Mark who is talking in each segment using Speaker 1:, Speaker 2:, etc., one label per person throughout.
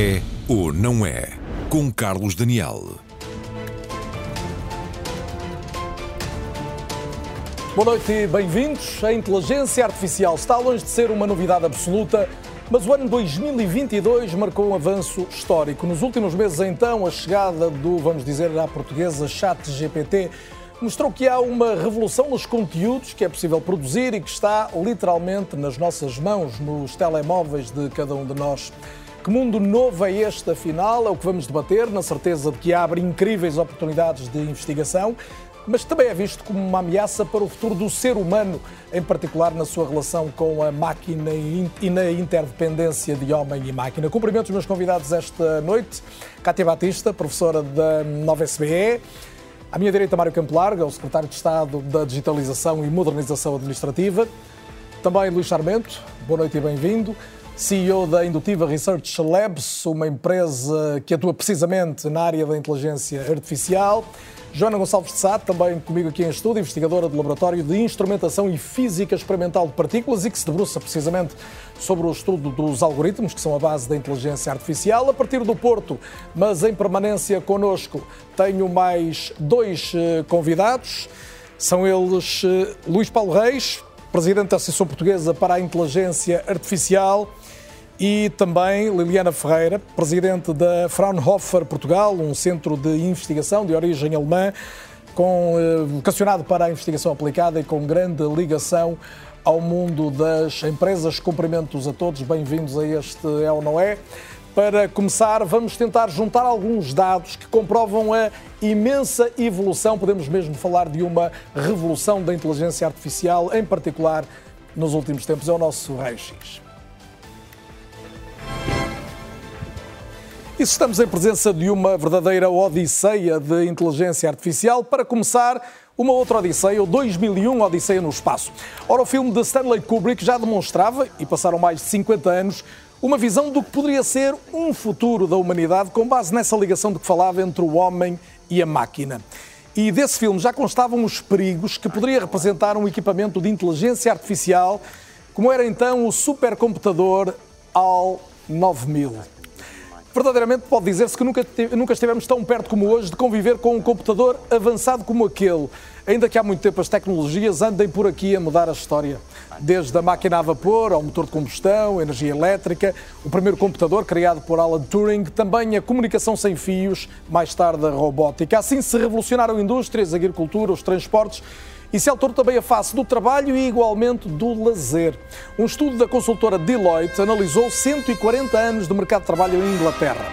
Speaker 1: É ou não é? Com Carlos Daniel.
Speaker 2: Boa noite e bem-vindos. A inteligência artificial está longe de ser uma novidade absoluta, mas o ano 2022 marcou um avanço histórico. Nos últimos meses, então, a chegada do, vamos dizer à portuguesa, Chat GPT mostrou que há uma revolução nos conteúdos que é possível produzir e que está literalmente nas nossas mãos, nos telemóveis de cada um de nós. Que mundo novo é este, afinal? É o que vamos debater, na certeza de que abre incríveis oportunidades de investigação, mas também é visto como uma ameaça para o futuro do ser humano, em particular na sua relação com a máquina e na interdependência de homem e máquina. Cumprimento os meus convidados esta noite. Cátia Batista, professora da Nova SBE. À minha direita, Mário Campo Largo, é o secretário de Estado da Digitalização e Modernização Administrativa. Também Luís Charmento, boa noite e bem-vindo. CEO da Indutiva Research Labs, uma empresa que atua precisamente na área da inteligência artificial. Joana Gonçalves de Sá, também comigo aqui em estúdio, investigadora do Laboratório de Instrumentação e Física Experimental de Partículas e que se debruça precisamente sobre o estudo dos algoritmos, que são a base da inteligência artificial. A partir do Porto, mas em permanência connosco, tenho mais dois eh, convidados. São eles eh, Luís Paulo Reis, presidente da Associação Portuguesa para a Inteligência Artificial, e também Liliana Ferreira, presidente da Fraunhofer Portugal, um centro de investigação de origem alemã, com, eh, vocacionado para a investigação aplicada e com grande ligação ao mundo das empresas. Cumprimentos a todos, bem-vindos a este É ou Não É. Para começar, vamos tentar juntar alguns dados que comprovam a imensa evolução, podemos mesmo falar de uma revolução da inteligência artificial, em particular nos últimos tempos. É o nosso raio-x. Estamos em presença de uma verdadeira odisseia de inteligência artificial, para começar, uma outra odisseia, o 2001 Odisseia no Espaço. Ora, o filme de Stanley Kubrick já demonstrava, e passaram mais de 50 anos, uma visão do que poderia ser um futuro da humanidade com base nessa ligação de que falava entre o homem e a máquina. E desse filme já constavam os perigos que poderia representar um equipamento de inteligência artificial, como era então o supercomputador AL 9000 verdadeiramente pode dizer-se que nunca, nunca estivemos tão perto como hoje de conviver com um computador avançado como aquele, ainda que há muito tempo as tecnologias andem por aqui a mudar a história. Desde a máquina a vapor ao motor de combustão, energia elétrica, o primeiro computador criado por Alan Turing, também a comunicação sem fios, mais tarde a robótica. Assim se revolucionaram indústrias, a agricultura, os transportes e se alterou também a face do trabalho e igualmente do lazer. Um estudo da consultora Deloitte analisou 140 anos de mercado de trabalho em Inglaterra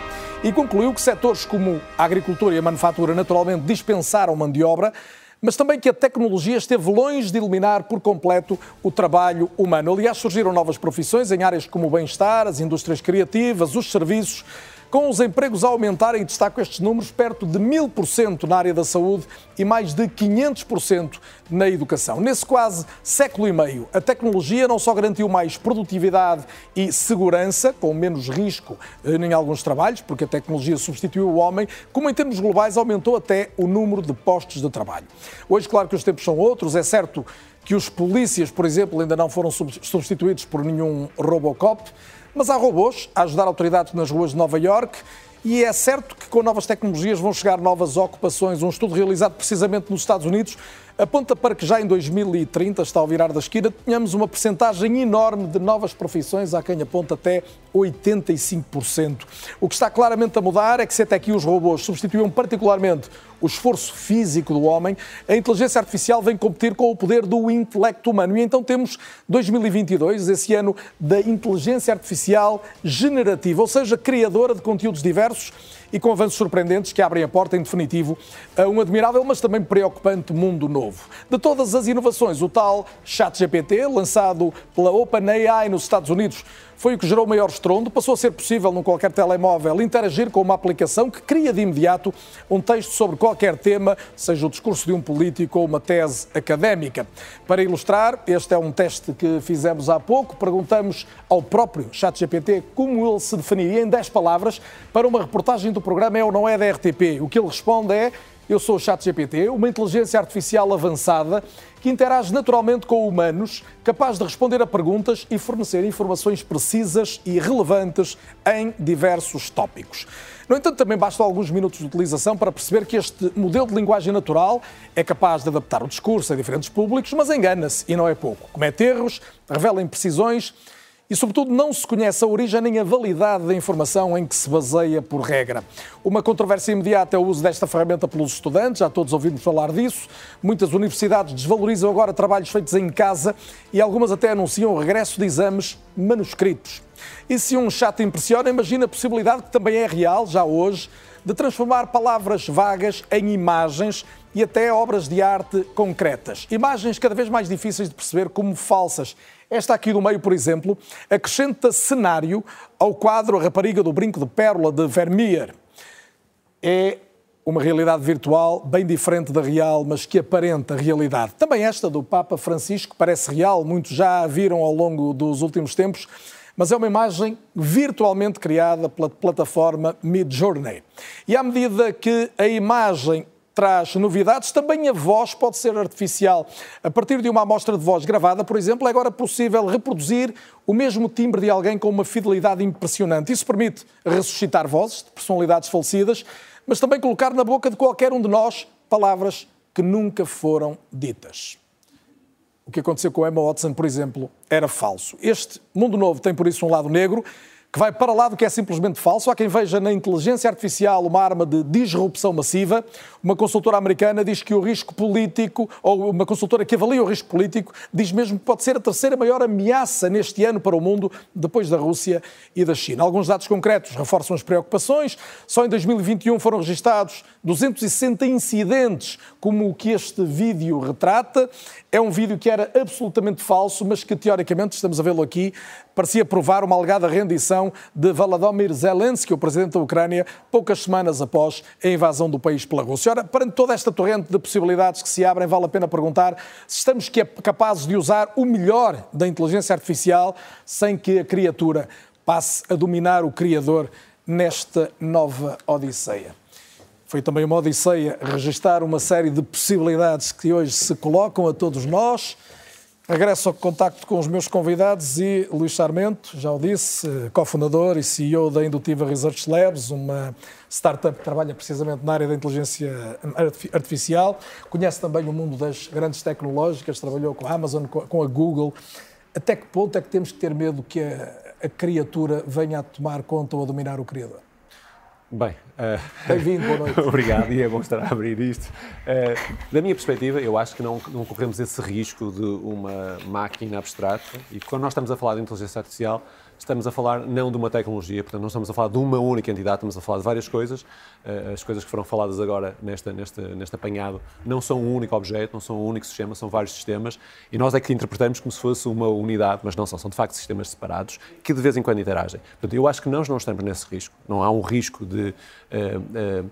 Speaker 2: e concluiu que setores como a agricultura e a manufatura naturalmente dispensaram mão de obra, mas também que a tecnologia esteve longe de eliminar por completo o trabalho humano. Aliás, surgiram novas profissões em áreas como o bem-estar, as indústrias criativas, os serviços com os empregos a aumentarem, destaco estes números, perto de 1000% na área da saúde e mais de 500% na educação. Nesse quase século e meio, a tecnologia não só garantiu mais produtividade e segurança, com menos risco eh, em alguns trabalhos, porque a tecnologia substituiu o homem, como em termos globais aumentou até o número de postos de trabalho. Hoje, claro que os tempos são outros, é certo que os polícias, por exemplo, ainda não foram substituídos por nenhum Robocop, mas há robôs a ajudar autoridades nas ruas de Nova York e é certo que com novas tecnologias vão chegar novas ocupações. Um estudo realizado precisamente nos Estados Unidos aponta para que já em 2030, está ao virar da esquina, tenhamos uma percentagem enorme de novas profissões, há quem aponta até 85%. O que está claramente a mudar é que se até aqui os robôs substituíam particularmente o esforço físico do homem, a inteligência artificial vem competir com o poder do intelecto humano. E então temos 2022, esse ano da inteligência artificial generativa, ou seja, criadora de conteúdos diversos e com avanços surpreendentes que abrem a porta, em definitivo, a um admirável, mas também preocupante mundo novo. De todas as inovações, o tal ChatGPT, lançado pela OpenAI nos Estados Unidos, foi o que gerou maior estrondo. Passou a ser possível, num qualquer telemóvel, interagir com uma aplicação que cria de imediato um texto sobre qualquer tema, seja o discurso de um político ou uma tese académica. Para ilustrar, este é um teste que fizemos há pouco. Perguntamos ao próprio ChatGPT como ele se definiria em 10 palavras para uma reportagem do programa É ou Não É da RTP. O que ele responde é Eu sou o ChatGPT, uma inteligência artificial avançada que interage naturalmente com humanos, capaz de responder a perguntas e fornecer informações precisas e relevantes em diversos tópicos. No entanto, também basta alguns minutos de utilização para perceber que este modelo de linguagem natural é capaz de adaptar o discurso a diferentes públicos, mas engana-se e não é pouco. Comete erros, revela imprecisões e, sobretudo, não se conhece a origem nem a validade da informação em que se baseia por regra. Uma controvérsia imediata é o uso desta ferramenta pelos estudantes, já todos ouvimos falar disso. Muitas universidades desvalorizam agora trabalhos feitos em casa e algumas até anunciam o regresso de exames manuscritos. E se um chat impressiona, imagina a possibilidade que também é real, já hoje, de transformar palavras vagas em imagens e até obras de arte concretas. Imagens cada vez mais difíceis de perceber como falsas. Esta aqui do meio, por exemplo, acrescenta cenário ao quadro A Rapariga do Brinco de Pérola de Vermeer. É uma realidade virtual bem diferente da real, mas que aparenta realidade. Também esta do Papa Francisco parece real, muitos já a viram ao longo dos últimos tempos mas é uma imagem virtualmente criada pela plataforma Midjourney. E à medida que a imagem traz novidades, também a voz pode ser artificial. A partir de uma amostra de voz gravada, por exemplo, é agora possível reproduzir o mesmo timbre de alguém com uma fidelidade impressionante. Isso permite ressuscitar vozes de personalidades falecidas, mas também colocar na boca de qualquer um de nós palavras que nunca foram ditas. O que aconteceu com Emma Watson, por exemplo, era falso. Este mundo novo tem, por isso, um lado negro que vai para lá do que é simplesmente falso. Há quem veja na inteligência artificial uma arma de disrupção massiva. Uma consultora americana diz que o risco político, ou uma consultora que avalia o risco político, diz mesmo que pode ser a terceira maior ameaça neste ano para o mundo, depois da Rússia e da China. Alguns dados concretos reforçam as preocupações. Só em 2021 foram registados 260 incidentes, como o que este vídeo retrata. É um vídeo que era absolutamente falso, mas que teoricamente, estamos a vê-lo aqui, parecia provar uma alegada rendição de Volodymyr Zelensky, o presidente da Ucrânia, poucas semanas após a invasão do país pela Rússia. Ora, perante toda esta torrente de possibilidades que se abrem, vale a pena perguntar se estamos capazes de usar o melhor da inteligência artificial sem que a criatura passe a dominar o Criador nesta nova Odisseia. Foi também uma odisseia registrar uma série de possibilidades que hoje se colocam a todos nós. Regresso ao contacto com os meus convidados e Luís Sarmento, já o disse, cofundador e CEO da Indutiva Research Labs, uma startup que trabalha precisamente na área da inteligência artificial. Conhece também o mundo das grandes tecnológicas, trabalhou com a Amazon, com a Google. Até que ponto é que temos que ter medo que a, a criatura venha a tomar conta ou a dominar o criador?
Speaker 3: Bem, uh...
Speaker 2: bem-vindo, boa noite.
Speaker 3: Obrigado, e é bom estar a abrir isto. Uh, da minha perspectiva, eu acho que não, não corremos esse risco de uma máquina abstrata, e quando nós estamos a falar de inteligência artificial, estamos a falar não de uma tecnologia, portanto, não estamos a falar de uma única entidade, estamos a falar de várias coisas. Eh, as coisas que foram faladas agora nesta, nesta, neste apanhado não são um único objeto, não são um único sistema, são vários sistemas e nós é que interpretamos como se fosse uma unidade, mas não são, são de facto sistemas separados que de vez em quando interagem. Portanto, eu acho que nós não estamos nesse risco, não há um risco de. Uh, uh,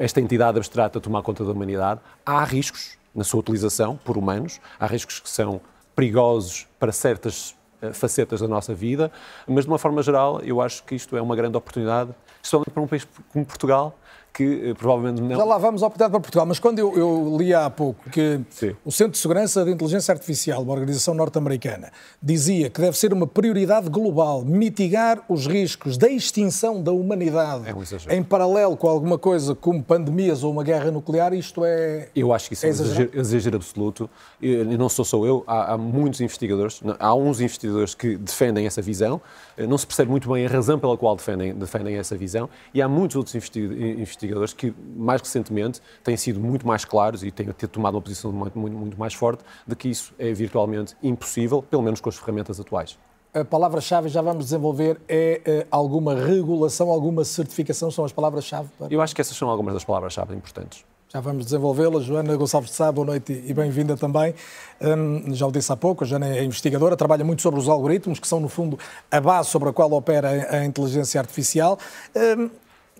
Speaker 3: esta entidade abstrata tomar conta da humanidade. Há riscos na sua utilização por humanos, há riscos que são perigosos para certas facetas da nossa vida, mas de uma forma geral eu acho que isto é uma grande oportunidade, especialmente para um país como Portugal, que eh, provavelmente não.
Speaker 2: Já lá vamos à oportunidade para Portugal, mas quando eu, eu li há pouco que Sim. o Centro de Segurança de Inteligência Artificial, uma organização norte-americana, dizia que deve ser uma prioridade global mitigar os riscos da extinção da humanidade
Speaker 3: é um
Speaker 2: em paralelo com alguma coisa como pandemias ou uma guerra nuclear, isto é.
Speaker 3: Eu acho que isso é, é exagero, exagero absoluto. E não sou só eu, há, há muitos investigadores, há uns investigadores que defendem essa visão, não se percebe muito bem a razão pela qual defendem, defendem essa visão, e há muitos outros investigadores que, mais recentemente, têm sido muito mais claros e têm tomado uma posição muito, muito, muito mais forte de que isso é virtualmente impossível, pelo menos com as ferramentas atuais.
Speaker 2: A palavra-chave já vamos desenvolver é uh, alguma regulação, alguma certificação, são as palavras-chave?
Speaker 3: Para... Eu acho que essas são algumas das palavras-chave importantes.
Speaker 2: Já vamos desenvolvê-las. Joana Gonçalves de Sá, boa noite e bem-vinda também. Um, já o disse há pouco, a Joana é investigadora, trabalha muito sobre os algoritmos, que são, no fundo, a base sobre a qual opera a inteligência artificial. Um,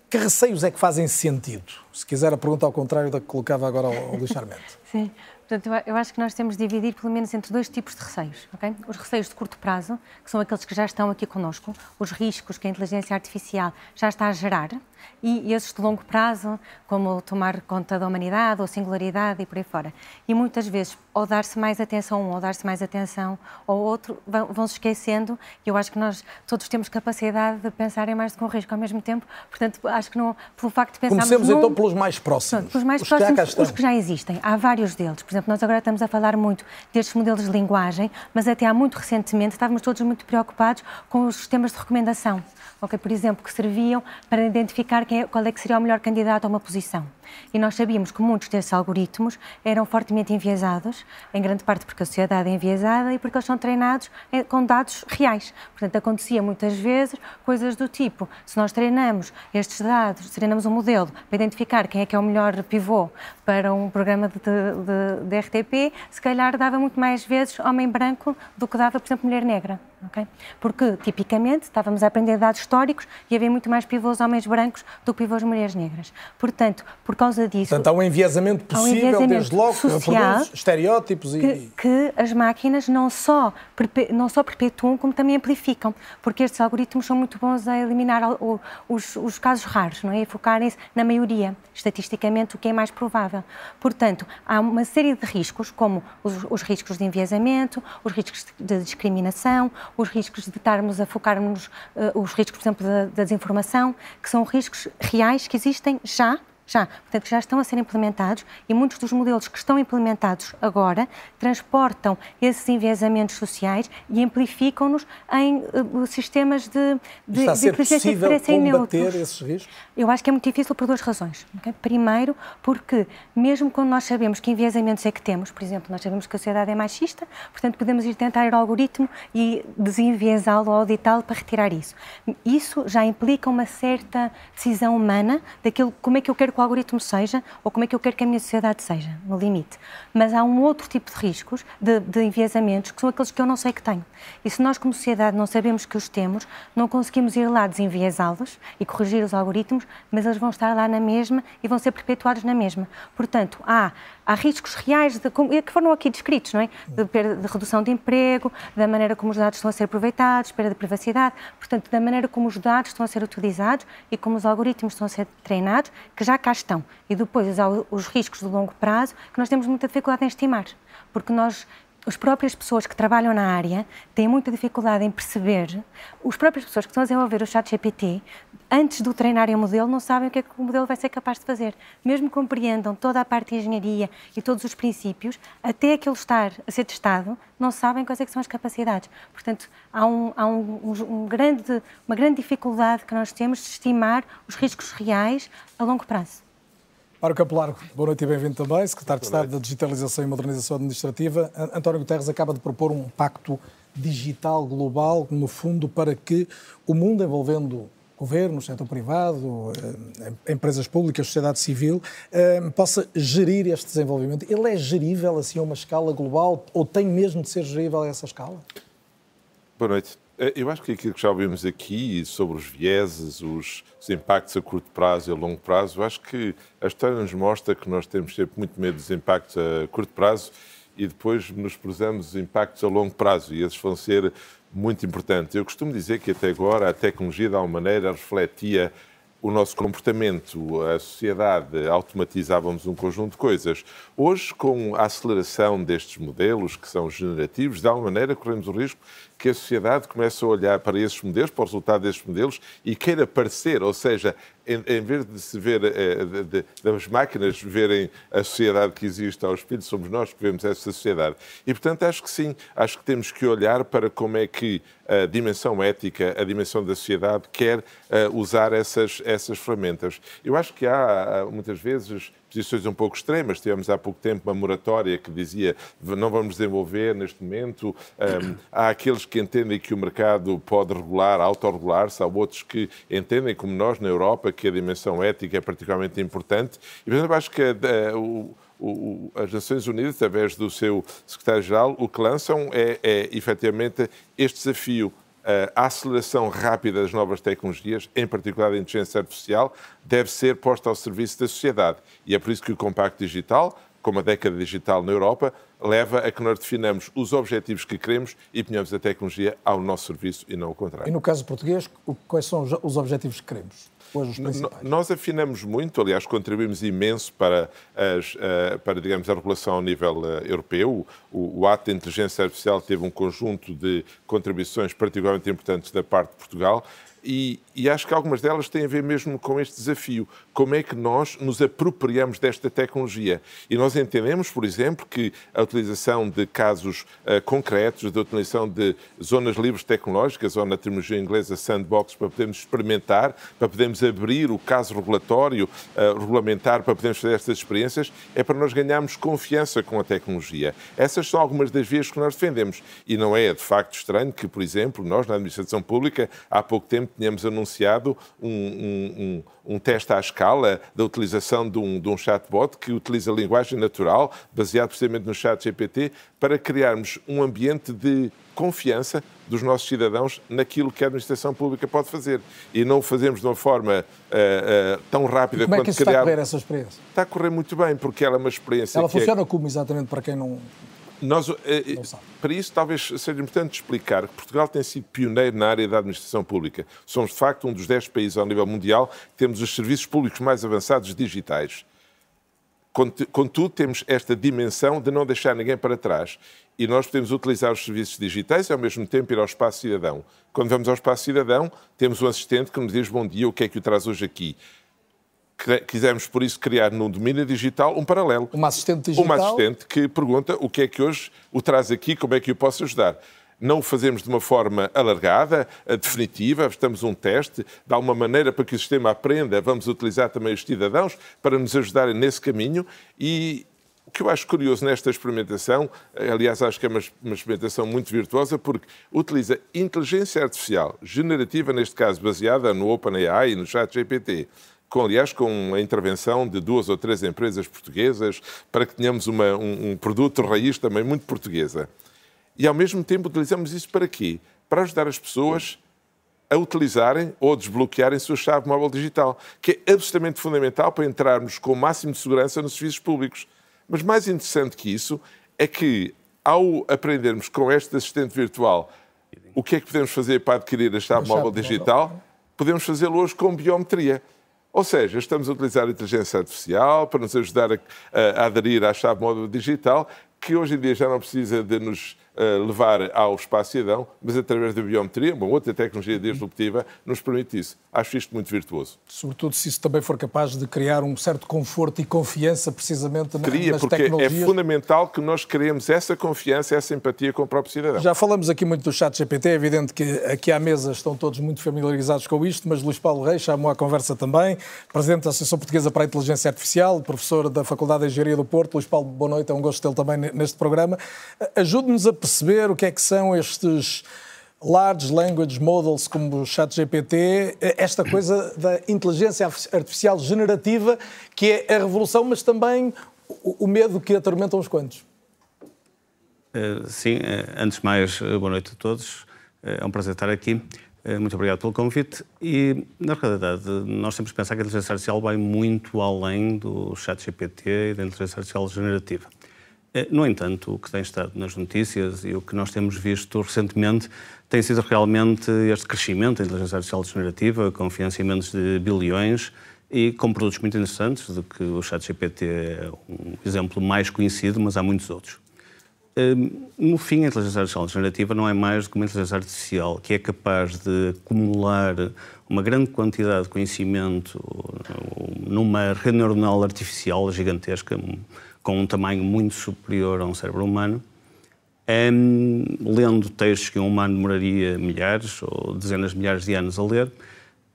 Speaker 2: que receios é que fazem sentido? Se quiser a pergunta ao contrário da que colocava agora ao, Luís Charmente.
Speaker 4: Sim. Portanto, eu acho que nós temos de dividir pelo menos entre dois tipos de receios. Okay? Os receios de curto prazo, que são aqueles que já estão aqui connosco, os riscos que a inteligência artificial já está a gerar, e esses de longo prazo, como tomar conta da humanidade ou singularidade e por aí fora. E muitas vezes, ou dar-se mais atenção a um, ou dar-se mais atenção ao outro, vão, se esquecendo. E eu acho que nós todos temos capacidade de pensar em mais do que um risco ao mesmo tempo. Portanto, acho que não, pelo facto de pensarmos...
Speaker 2: Comecemos num... então pelos mais próximos.
Speaker 4: pelos mais os próximos, que os que já existem. Há vários deles. Por exemplo, nós agora estamos a falar muito destes modelos de linguagem, mas até há muito recentemente estávamos todos muito preocupados com os sistemas de recomendação okay, por exemplo, que serviam para identificar quem é, qual é que seria o melhor candidato a uma posição. E nós sabíamos que muitos desses algoritmos eram fortemente enviesados, em grande parte porque a sociedade é enviesada e porque eles são treinados com dados reais. Portanto, acontecia muitas vezes coisas do tipo: se nós treinamos estes dados, treinamos um modelo para identificar quem é que é o melhor pivô para um programa de, de, de RTP, se calhar dava muito mais vezes homem branco do que dava, por exemplo, mulher negra. Okay? Porque, tipicamente, estávamos a aprender dados históricos e havia muito mais pivôs homens brancos do que pivôs mulheres negras. Portanto, por causa disso...
Speaker 2: Portanto, há um enviesamento possível, um enviesamento desde logo,
Speaker 4: social,
Speaker 2: estereótipos
Speaker 4: e... Que, que, as máquinas não só, não só perpetuam, como também amplificam, porque estes algoritmos são muito bons a eliminar os, os casos raros, não é? E focarem-se na maioria, estatisticamente, o que é mais provável. Portanto, há uma série de riscos, como os, os riscos de enviesamento, os riscos de discriminação, os riscos de estarmos a focarmos, uh, os riscos, por exemplo, da, da desinformação, que são riscos reais que existem já já, portanto, já estão a ser implementados e muitos dos modelos que estão implementados agora transportam esses enviesamentos sociais e amplificam-nos em uh, sistemas de,
Speaker 2: de, Está a ser de possível que combater esses riscos?
Speaker 4: Eu acho que é muito difícil por duas razões. Okay? Primeiro, porque mesmo quando nós sabemos que enviesamentos é que temos, por exemplo, nós sabemos que a sociedade é machista, portanto podemos ir tentar ir ao algoritmo e desenviesá-lo ou auditá-lo para retirar isso. Isso já implica uma certa decisão humana daquilo como é que eu quero que o algoritmo seja ou como é que eu quero que a minha sociedade seja, no limite. Mas há um outro tipo de riscos, de, de enviesamentos, que são aqueles que eu não sei que tenho. E se nós, como sociedade, não sabemos que os temos, não conseguimos ir lá desenviesá-los e corrigir os algoritmos, mas eles vão estar lá na mesma e vão ser perpetuados na mesma. Portanto, há, há riscos reais de, que foram aqui descritos, não é? De, de redução de emprego, da maneira como os dados estão a ser aproveitados, perda de privacidade, portanto, da maneira como os dados estão a ser utilizados e como os algoritmos estão a ser treinados, que já cá estão. E depois os riscos de longo prazo que nós temos muita dificuldade em estimar, porque nós as próprias pessoas que trabalham na área têm muita dificuldade em perceber, as próprias pessoas que estão a desenvolver o chat GPT, antes de treinarem o modelo, não sabem o que é que o modelo vai ser capaz de fazer. Mesmo que compreendam toda a parte de engenharia e todos os princípios, até aquilo estar a ser testado, não sabem quais é são as capacidades. Portanto, há, um, há um, um grande, uma grande dificuldade que nós temos de estimar os riscos reais a longo prazo.
Speaker 2: Mário Capelar, boa noite e bem-vindo também, secretário de Estado da Digitalização e Modernização Administrativa. António Guterres acaba de propor um pacto digital global, no fundo, para que o mundo envolvendo governos, setor privado, eh, empresas públicas, sociedade civil, eh, possa gerir este desenvolvimento. Ele é gerível assim a uma escala global ou tem mesmo de ser gerível a essa escala?
Speaker 5: Boa noite. Eh, eu acho que aquilo que já ouvimos aqui sobre os vieses, os, os, impactos a curto prazo e a longo prazo, acho que a história nos mostra que nós temos sempre muito medo dos impactos a curto prazo e depois nos prezamos os impactos a longo prazo e esses vão ser muito importantes. Eu costumo dizer que até agora a tecnologia de alguma maneira refletia o nosso comportamento, a sociedade, automatizávamos um conjunto de coisas. Hoje, com a aceleração destes modelos, que são generativos, de alguma maneira corremos o risco que a sociedade comece a olhar para esses modelos, para o resultado desses modelos e queira parecer, ou seja, em, em vez de se ver, eh, de, de, das máquinas verem a sociedade que existe ao espelho, somos nós que vemos essa sociedade. E, portanto, acho que sim, acho que temos que olhar para como é que a dimensão ética, a dimensão da sociedade quer uh, usar essas, essas ferramentas. Eu acho que há, muitas vezes, posições um pouco extremas. Tivemos há pouco tempo uma moratória que dizia não vamos desenvolver neste momento. Um, há aqueles que entendem que o mercado pode regular, autorregular-se, há outros que entendem, como nós na Europa, que a dimensão ética é particularmente importante. E, portanto, acho que uh, o, o, as Nações Unidas, através do seu secretário-geral, o que lançam é, é efetivamente este desafio a aceleração rápida das novas tecnologias, em particular a inteligência artificial, deve ser posta ao serviço da sociedade. E é por isso que o Compacto Digital como a década digital na Europa, leva a que nós definamos os objetivos que queremos e ponhamos a tecnologia ao nosso serviço e não o contrário.
Speaker 2: E no caso português, quais são os objetivos que queremos?
Speaker 5: Nós afinamos muito, aliás, contribuímos imenso para, as, eh, para digamos, a regulação a nível eh, europeu. O, o ato de inteligência artificial teve um conjunto de contribuições particularmente importantes da parte de Portugal e, e, acho que algumas delas têm a ver mesmo com este desafio. Como é que nós nos apropriamos desta tecnologia? E nós entendemos, por exemplo, que a utilização de casos uh, concretos, da utilização de zonas livres tecnológicas, ou na terminologia inglesa sandbox, para podermos experimentar, para podermos abrir o caso regulatório, uh, regulamentar, para podermos fazer estas experiências, é para nós ganharmos confiança com a tecnologia. Essas são algumas das vias que nós defendemos. E não é, de facto, estranho que, por exemplo, nós, na administração pública, há pouco tempo, tínhamos anunciado um, um, um, um teste à escala da utilização de um, de um chatbot que utiliza linguagem natural, baseado precisamente no chat GPT, para criarmos um ambiente de confiança dos nossos cidadãos naquilo que a administração pública pode fazer. E não o fazemos de uma forma uh, uh, tão rápida
Speaker 2: como
Speaker 5: quanto
Speaker 2: é que
Speaker 5: criar...
Speaker 2: está a correr essa experiência?
Speaker 5: Está a correr muito bem, porque ela é uma experiência
Speaker 2: Ela
Speaker 5: que
Speaker 2: funciona
Speaker 5: é...
Speaker 2: como exatamente para quem não...
Speaker 5: Nós, eh, para isso, talvez seja importante explicar que Portugal tem sido pioneiro na área da administração pública. Somos, de facto, um dos 10 países ao nível mundial que temos os serviços públicos mais avançados digitais. Contudo, temos esta dimensão de não deixar ninguém para trás. E nós podemos utilizar os serviços digitais e, ao mesmo tempo, ir ao espaço cidadão. Quando vamos ao espaço cidadão, temos um assistente que nos diz bom dia, o que é que o traz hoje aqui quisemos, por isso, criar no domínio digital um paralelo.
Speaker 2: Uma assistente digital?
Speaker 5: Uma assistente que pergunta o que é que hoje o traz aqui, como é que o posso ajudar. Não o fazemos de uma forma alargada, definitiva, estamos um teste, de alguma maneira para que o sistema aprenda, vamos utilizar também os cidadãos para nos ajudarem nesse caminho e, o que eu acho curioso nesta experimentação, aliás, acho que é uma, uma, experimentação muito virtuosa, porque utiliza inteligência artificial generativa, neste caso baseada no OpenAI e no ChatGPT, com, aliás, com a intervenção de duas ou três empresas portuguesas, para que tenhamos uma, um, um produto raiz também muito portuguesa. E, ao mesmo tempo, utilizamos isso para quê? Para ajudar as pessoas a utilizarem ou desbloquearem sua chave móvel digital, que é absolutamente fundamental para entrarmos com o máximo de segurança nos serviços públicos. Mas mais interessante que isso é que, ao aprendermos com este assistente virtual o que é que podemos fazer para adquirir a chave móvel digital, podemos fazê-lo hoje com biometria. Ou seja, estamos a utilizar a inteligência artificial para nos ajudar a, a, a aderir à chave móvel digital, que hoje em dia já não precisa de nos uh, levar ao espaço cidadão, mas através da biometria, uma outra tecnologia disruptiva, nos permite isso. Acho isto muito virtuoso.
Speaker 2: Sobretudo se isso também for capaz de criar um certo conforto e confiança precisamente
Speaker 5: Cria,
Speaker 2: nas
Speaker 5: porque
Speaker 2: tecnologias.
Speaker 5: é fundamental que nós criemos essa confiança, essa empatia com o próprio cidadão.
Speaker 2: Já falamos aqui muito do chat GPT, é evidente que aqui à mesa estão todos muito familiarizados com isto, mas Luís Paulo Reis chamou à conversa também, Presidente da Associação Portuguesa para a Inteligência Artificial, professor da Faculdade de Engenharia do Porto. Luís Paulo, boa noite, é um gosto tê-lo também neste programa. Ajude-nos a perceber o que é que são estes large language models como o ChatGPT, esta coisa da inteligência artificial generativa, que é a revolução, mas também o medo que atormenta uns quantos.
Speaker 6: Uh, sim, uh, antes de mais, boa noite a todos. É um prazer estar aqui. Muito obrigado pelo convite. E, na realidade, nós temos que pensar que a inteligência artificial vai muito além do chat GPT e da inteligência artificial generativa. No entanto, o que tem estado nas notícias e o que nós temos visto recentemente tem sido realmente este crescimento da inteligência artificial generativa, com financiamentos de bilhões e com produtos muito interessantes, do que o ChatGPT é um exemplo mais conhecido, mas há muitos outros. Hum, no fim, a inteligência artificial generativa não é mais do que uma inteligência artificial que é capaz de acumular uma grande quantidade de conhecimento numa rede neuronal artificial gigantesca, com um tamanho muito superior a um cérebro humano, um, lendo textos que um humano demoraria milhares ou dezenas de milhares de anos a ler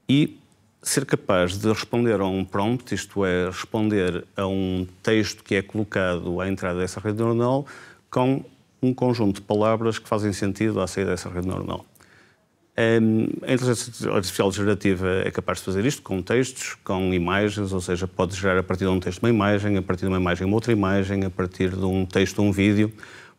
Speaker 6: e ser capaz de responder a um prompt, isto é, responder a um texto que é colocado à entrada dessa rede neuronal com um conjunto de palavras que fazem sentido à saída dessa rede neuronal. A inteligência artificial gerativa é capaz de fazer isto com textos, com imagens, ou seja, pode gerar a partir de um texto uma imagem, a partir de uma imagem uma outra imagem, a partir de um texto um vídeo.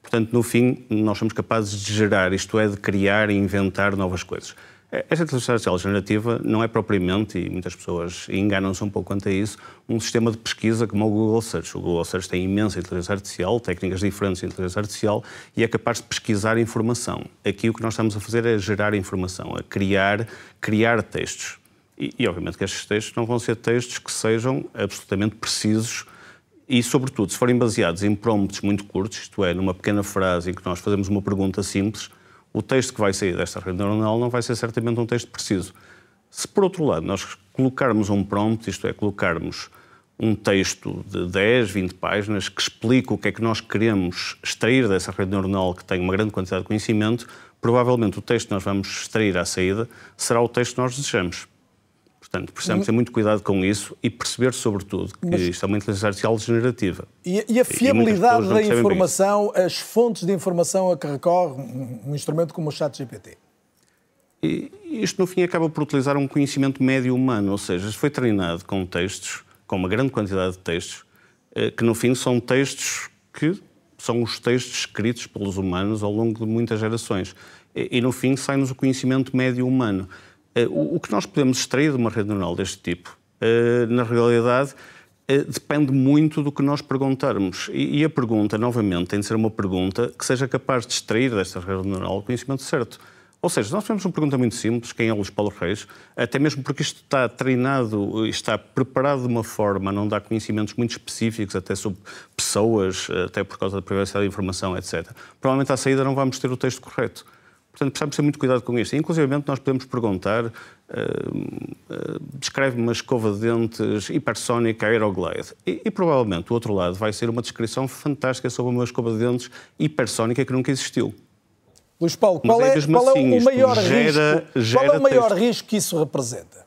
Speaker 6: Portanto, no fim, nós somos capazes de gerar, isto é, de criar e inventar novas coisas. Esta inteligência artificial generativa não é propriamente, e muitas pessoas enganam-se um pouco quanto a isso, um sistema de pesquisa como o Google Search. O Google Search tem imensa inteligência artificial, técnicas diferentes de inteligência artificial e é capaz de pesquisar informação. Aqui o que nós estamos a fazer é gerar informação, a criar, criar textos. E, e obviamente que estes textos não vão ser textos que sejam absolutamente precisos e, sobretudo, se forem baseados em prompts muito curtos, isto é, numa pequena frase em que nós fazemos uma pergunta simples, o texto que vai sair desta rede neuronal não vai ser certamente um texto preciso. Se, por outro lado, nós colocarmos um prompt, isto é, colocarmos um texto de 10, 20 páginas que explica o que é que nós queremos extrair dessa rede neuronal que tem uma grande quantidade de conhecimento, provavelmente o texto que nós vamos extrair à saída será o texto que nós desejamos. Portanto, precisamos ter muito cuidado com isso e perceber, sobretudo, que Mas... isto é uma inteligência artificial generativa.
Speaker 2: E, e a fiabilidade e da informação, as fontes de informação a que recorre um instrumento como o ChatGPT?
Speaker 6: Isto, no fim, acaba por utilizar um conhecimento médio humano, ou seja, foi treinado com textos, com uma grande quantidade de textos, eh, que no fim são textos que são os textos escritos pelos humanos ao longo de muitas gerações. E, e no fim, sai-nos o conhecimento médio humano. Eh, o que nós podemos extrair de uma rede neuronal deste tipo, eh, na realidade, eh, depende muito do que nós perguntarmos. E a pergunta, novamente, tem de ser uma pergunta que seja capaz de extrair desta rede neuronal o conhecimento certo. Ou seja, nós temos uma pergunta muito simples, quem é Luís Paulo Reis, até mesmo porque isto está treinado, está preparado de uma forma, não dá conhecimentos muito específicos, até sobre pessoas, até por causa da privacidade da informação, etc. Provavelmente à saída não vamos ter o texto correto. Portanto, precisamos ter muito cuidado com isto. Inclusive, nós podemos perguntar: uh, uh, descreve uma escova de dentes hipersónica Aeroglide. E, e, provavelmente o outro lado vai ser uma descrição fantástica sobre uma escova de dentes hipersónica que nunca existiu.
Speaker 2: Luís Paulo, qual é, é, qual assim, é o maior gera, risco? Gera qual é o maior texto. risco que isso representa?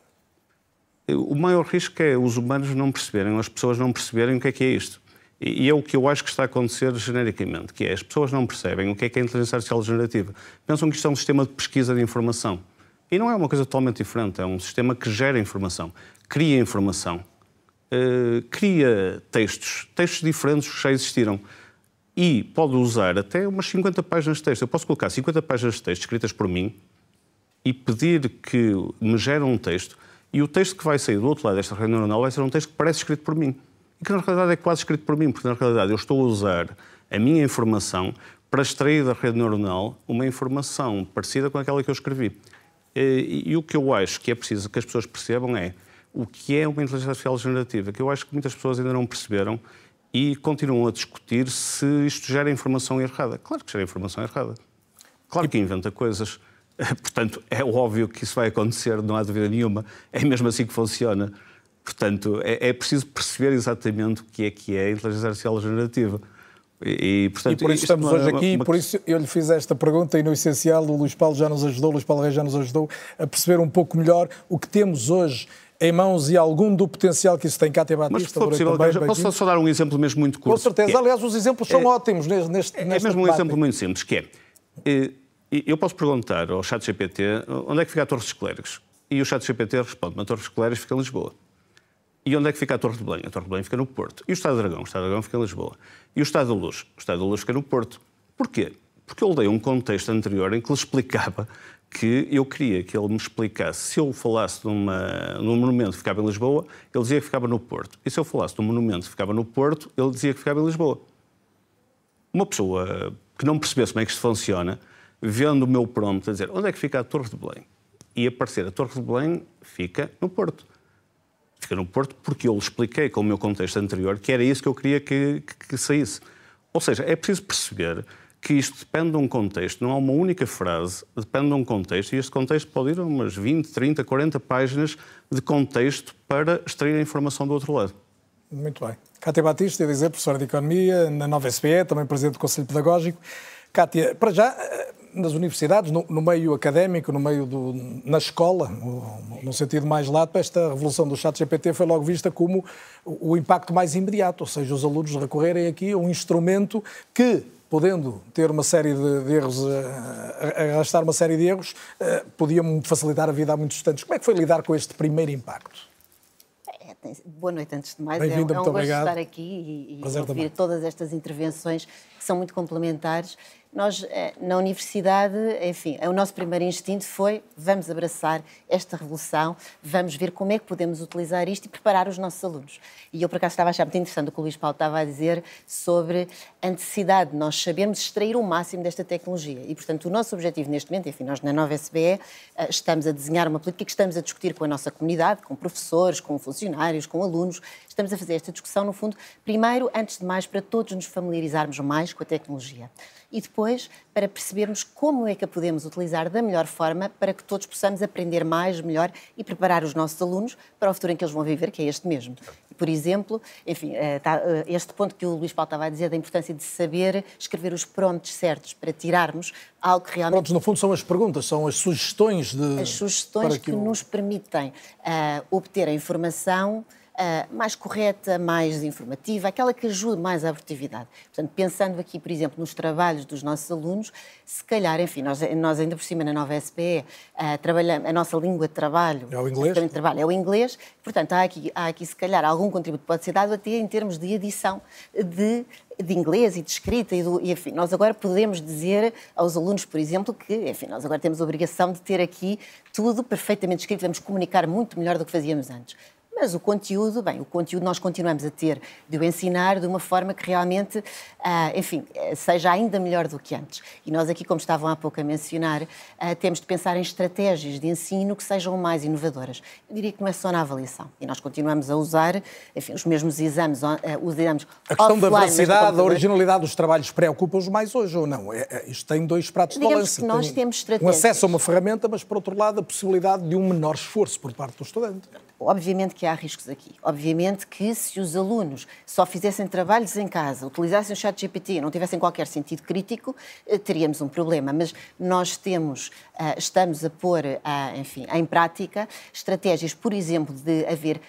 Speaker 6: O maior risco é os humanos não perceberem, as pessoas não perceberem o que é que é isto. E é o que eu acho que está a acontecer genericamente, que é as pessoas não percebem o que é que é a inteligência artificial generativa. Pensam que isto é um sistema de pesquisa de informação. E não é uma coisa totalmente diferente, é um sistema que gera informação, cria informação, uh, cria textos, textos diferentes que já existiram. E pode usar até umas 50 páginas de texto. Eu posso colocar 50 páginas de texto escritas por mim e pedir que me gere um texto, e o texto que vai sair do outro lado desta rede neuronal vai ser um texto que parece escrito por mim e que na realidade é quase escrito por mim, porque na realidade eu estou a usar a minha informação para extrair da rede neuronal uma informação parecida com aquela que eu escrevi. E, e, o que eu acho que é preciso que as pessoas percebam é o que é uma inteligência artificial generativa, que eu acho que muitas pessoas ainda não perceberam e continuam a discutir se isto gera informação errada. Claro que gera informação errada. Claro que inventa coisas. Portanto, é óbvio que isso vai acontecer, não há dúvida nenhuma. É mesmo assim que funciona. Portanto, é, é, preciso perceber exatamente o que é que é a inteligência artificial generativa.
Speaker 2: E, portanto, e por isso estamos hoje aqui, uma... por isso eu lhe fiz esta pergunta e no essencial o Luís Paulo já nos ajudou, o Luís Paulo Reis já nos ajudou a perceber um pouco melhor o que temos hoje em mãos e algum do potencial que isso tem. Cátia Batista,
Speaker 6: Mas, se for possível, também, posso só dar um exemplo mesmo muito curto?
Speaker 2: Com certeza. É, Aliás, os exemplos são é, ótimos neste É,
Speaker 6: é mesmo um exemplo muito simples, que é, eh, eu posso perguntar ao chat GPT onde é que fica a Torre dos Clérigos? E o chat GPT responde, a Torre dos Clérigos fica em Lisboa. E onde é que fica a Torre de Belém? A Torre de Belém fica no Porto. E o Estado de Dragão? O Estado de Dragão fica em Lisboa. E o Estado da Luz? O Estado da Luz fica no Porto. Porquê? Porque eu dei um contexto anterior em que lhe explicava que eu queria que ele me explicasse se eu falasse numa, num monumento que ficava em Lisboa, ele dizia que ficava no Porto. E se eu falasse de um monumento que ficava no Porto, ele dizia que ficava em Lisboa. Uma pessoa que não percebesse como é que isto funciona, vendo o meu prompt a dizer onde é que fica a Torre de Belém, e aparecer a Torre de Belém fica no Porto fica no Porto porque eu lhe expliquei com o meu contexto anterior que era isso que eu queria que, que, que saísse. Ou seja, é preciso perceber que isto depende de um contexto, não há uma única frase, depende de um contexto, e este contexto pode ir a umas 20, 30, 40 páginas de contexto para extrair a informação do outro lado.
Speaker 2: Muito bem. Cátia Batista, ia dizer, professora de Economia na Nova SBE, também Presidente do Conselho Pedagógico. Cátia, para já, nas universidades, no, no, meio académico, no meio do, na escola, no, no sentido mais lato, esta revolução do chat GPT foi logo vista como o, o impacto mais imediato, ou seja, os alunos recorrerem aqui a um instrumento que podendo ter uma série de, de erros, uh, arrastar uma série de erros, uh, podia facilitar a vida a muitos estudantes. Como é que foi lidar com este primeiro impacto?
Speaker 7: Boa noite, antes de mais. É, é um gosto obrigado. estar aqui e, e ouvir todas estas intervenções que são muito complementares nós, eh, na universidade, enfim, o nosso primeiro instinto foi vamos abraçar esta revolução, vamos ver como é que podemos utilizar isto e preparar os nossos alunos. E eu, por acaso, estava a achar muito interessante o que o Luís Paulo estava a dizer sobre a necessidade de nós sabermos extrair o máximo desta tecnologia. E, portanto, o nosso objetivo neste momento, enfim, nós na nova SBE eh, estamos a desenhar uma política que estamos a discutir com a nossa comunidade, com professores, com funcionários, com alunos. Estamos a fazer esta discussão, no fundo, primeiro, antes de mais, para todos nos familiarizarmos mais com a tecnologia e depois para percebermos como é que a podemos utilizar da melhor forma para que todos possamos aprender mais, melhor e preparar os nossos alunos para o futuro em que eles vão viver, que é este mesmo. Por exemplo, enfim, eh, eh, este ponto que o Luís Paulo estava a dizer da importância de saber escrever os prompts certos para tirarmos algo que realmente...
Speaker 2: Prontos, no fundo são as perguntas, são as sugestões de...
Speaker 7: As sugestões que, que o... nos permitem uh, obter a informação uh, mais correta, mais informativa, aquela que ajude mais à produtividade. Portanto, pensando aqui, por exemplo, nos trabalhos dos nossos alunos, se calhar, enfim, nós, nós ainda por cima na nova SPE uh, trabalhamos, a nossa língua de trabalho
Speaker 2: é o inglês,
Speaker 7: de trabalho é o inglês, portanto, há aqui, há aqui se calhar algum contributo que pode ser dado até em termos de edição de de inglês e de escrita e, do, e, enfim, nós agora podemos dizer aos alunos, por exemplo, que, enfim, nós agora temos a obrigação de ter aqui tudo perfeitamente escrito, vamos comunicar muito melhor do que fazíamos antes. Mas o conteúdo, bem, o conteúdo nós continuamos a ter de o ensinar de uma forma que realmente, ah, enfim, seja ainda melhor do que antes. E nós aqui, como estavam há pouco a mencionar, ah, temos de pensar em estratégias de ensino que sejam mais inovadoras. Eu diria que não é só na avaliação. E nós continuamos a usar, enfim, os mesmos exames, ah, os exames
Speaker 2: A questão da veracidade, da originalidade dos trabalhos preocupa-os mais hoje ou não? É, é, isto tem dois pratos
Speaker 7: Digamos
Speaker 2: de balança.
Speaker 7: Que nós
Speaker 2: tem
Speaker 7: temos estratégias.
Speaker 2: Um acesso a uma ferramenta, mas, por outro lado, a possibilidade de um menor esforço por parte do estudante.
Speaker 7: Obviamente que há riscos aqui. Obviamente que se os alunos só fizessem trabalhos em casa, utilizassem o chat GPT e não tivessem qualquer sentido crítico, eh, teríamos um problema. Mas nós temos, eh, estamos a pôr, eh, enfim, em prática estratégias, por exemplo, de haver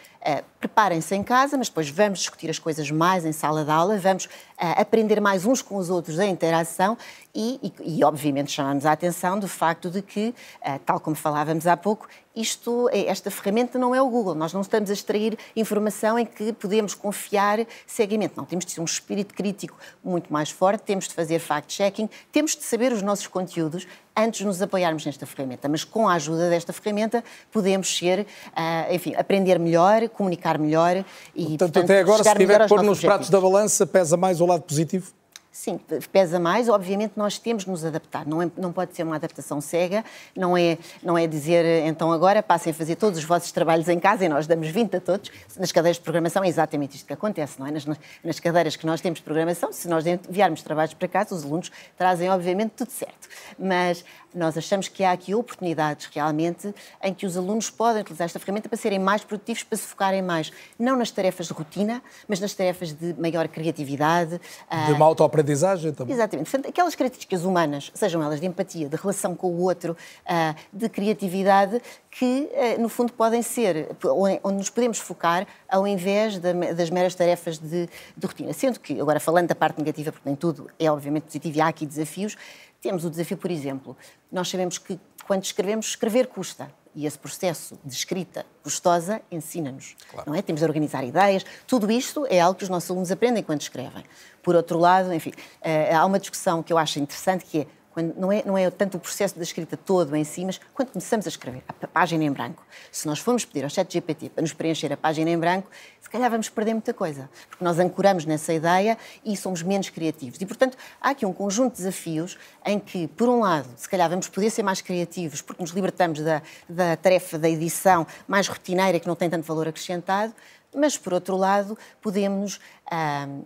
Speaker 7: preparem-se em casa, mas depois vamos discutir as coisas mais em sala de aula, vamos aprender mais uns com os outros a interação e, e, e obviamente, chamamos a atenção do facto de que, uh, tal como falávamos há pouco, isto, esta ferramenta não é o Google. Nós não estamos a extrair informação em que podemos confiar cegamente. Não, temos de ter um espírito crítico muito mais forte, temos de fazer fact-checking, temos de saber os nossos conteúdos antes de nos apoiarmos nesta ferramenta. Mas com a ajuda desta ferramenta podemos ser, uh, enfim, aprender melhor, comunicar melhor
Speaker 2: e, portanto, portanto até agora, se tiver que pôr nos pratos da balança, pesa mais o lado positivo?
Speaker 7: Sim, pesa mais. Obviamente nós temos de nos adaptar. Não, é, não pode ser uma adaptação cega. Não é, não é dizer, então agora passem a fazer todos os vossos trabalhos em casa e nós damos 20 a todos. Nas cadeiras de programação é exatamente isto que acontece, não é? Nas, nas cadeiras que nós temos de programação, se nós enviarmos trabalhos para casa, os alunos trazem obviamente tudo certo. Mas nós achamos que há aqui oportunidades realmente em que os alunos podem utilizar esta ferramenta para serem mais produtivos, para se focarem mais, não nas tarefas de rotina, mas nas tarefas de maior criatividade.
Speaker 2: De uma autoaprendizagem também.
Speaker 7: Exatamente. Portanto, aquelas características humanas, sejam elas de empatia, de relação com o outro, ah, de criatividade, que, ah, no fundo, podem ser, onde nos podemos focar, ao invés das meras tarefas de, de rotina. Sendo que, agora falando da parte negativa, porque nem tudo é obviamente positivo e há aqui desafios, temos o desafio, por exemplo, nós sabemos que quando escrevemos, escrever custa. E esse processo de escrita custosa ensina-nos. Claro. Não é? Temos de organizar ideias. Tudo isto é algo que os nossos alunos aprendem quando escrevem. Por outro lado, enfim, eh, há uma discussão que eu acho interessante que é quando não, é, não é tanto o processo da escrita todo em si, mas quando começamos a escrever a página em branco. Se nós formos pedir ao chat GPT para nos preencher a página em branco, se calhar vamos perder muita coisa, porque nós ancoramos nessa ideia e somos menos criativos. E, portanto, há aqui um conjunto de desafios em que, por um lado, se calhar vamos poder ser mais criativos, porque nos libertamos da, da tarefa da edição mais rotineira, que não tem tanto valor acrescentado, mas por outro lado podemos,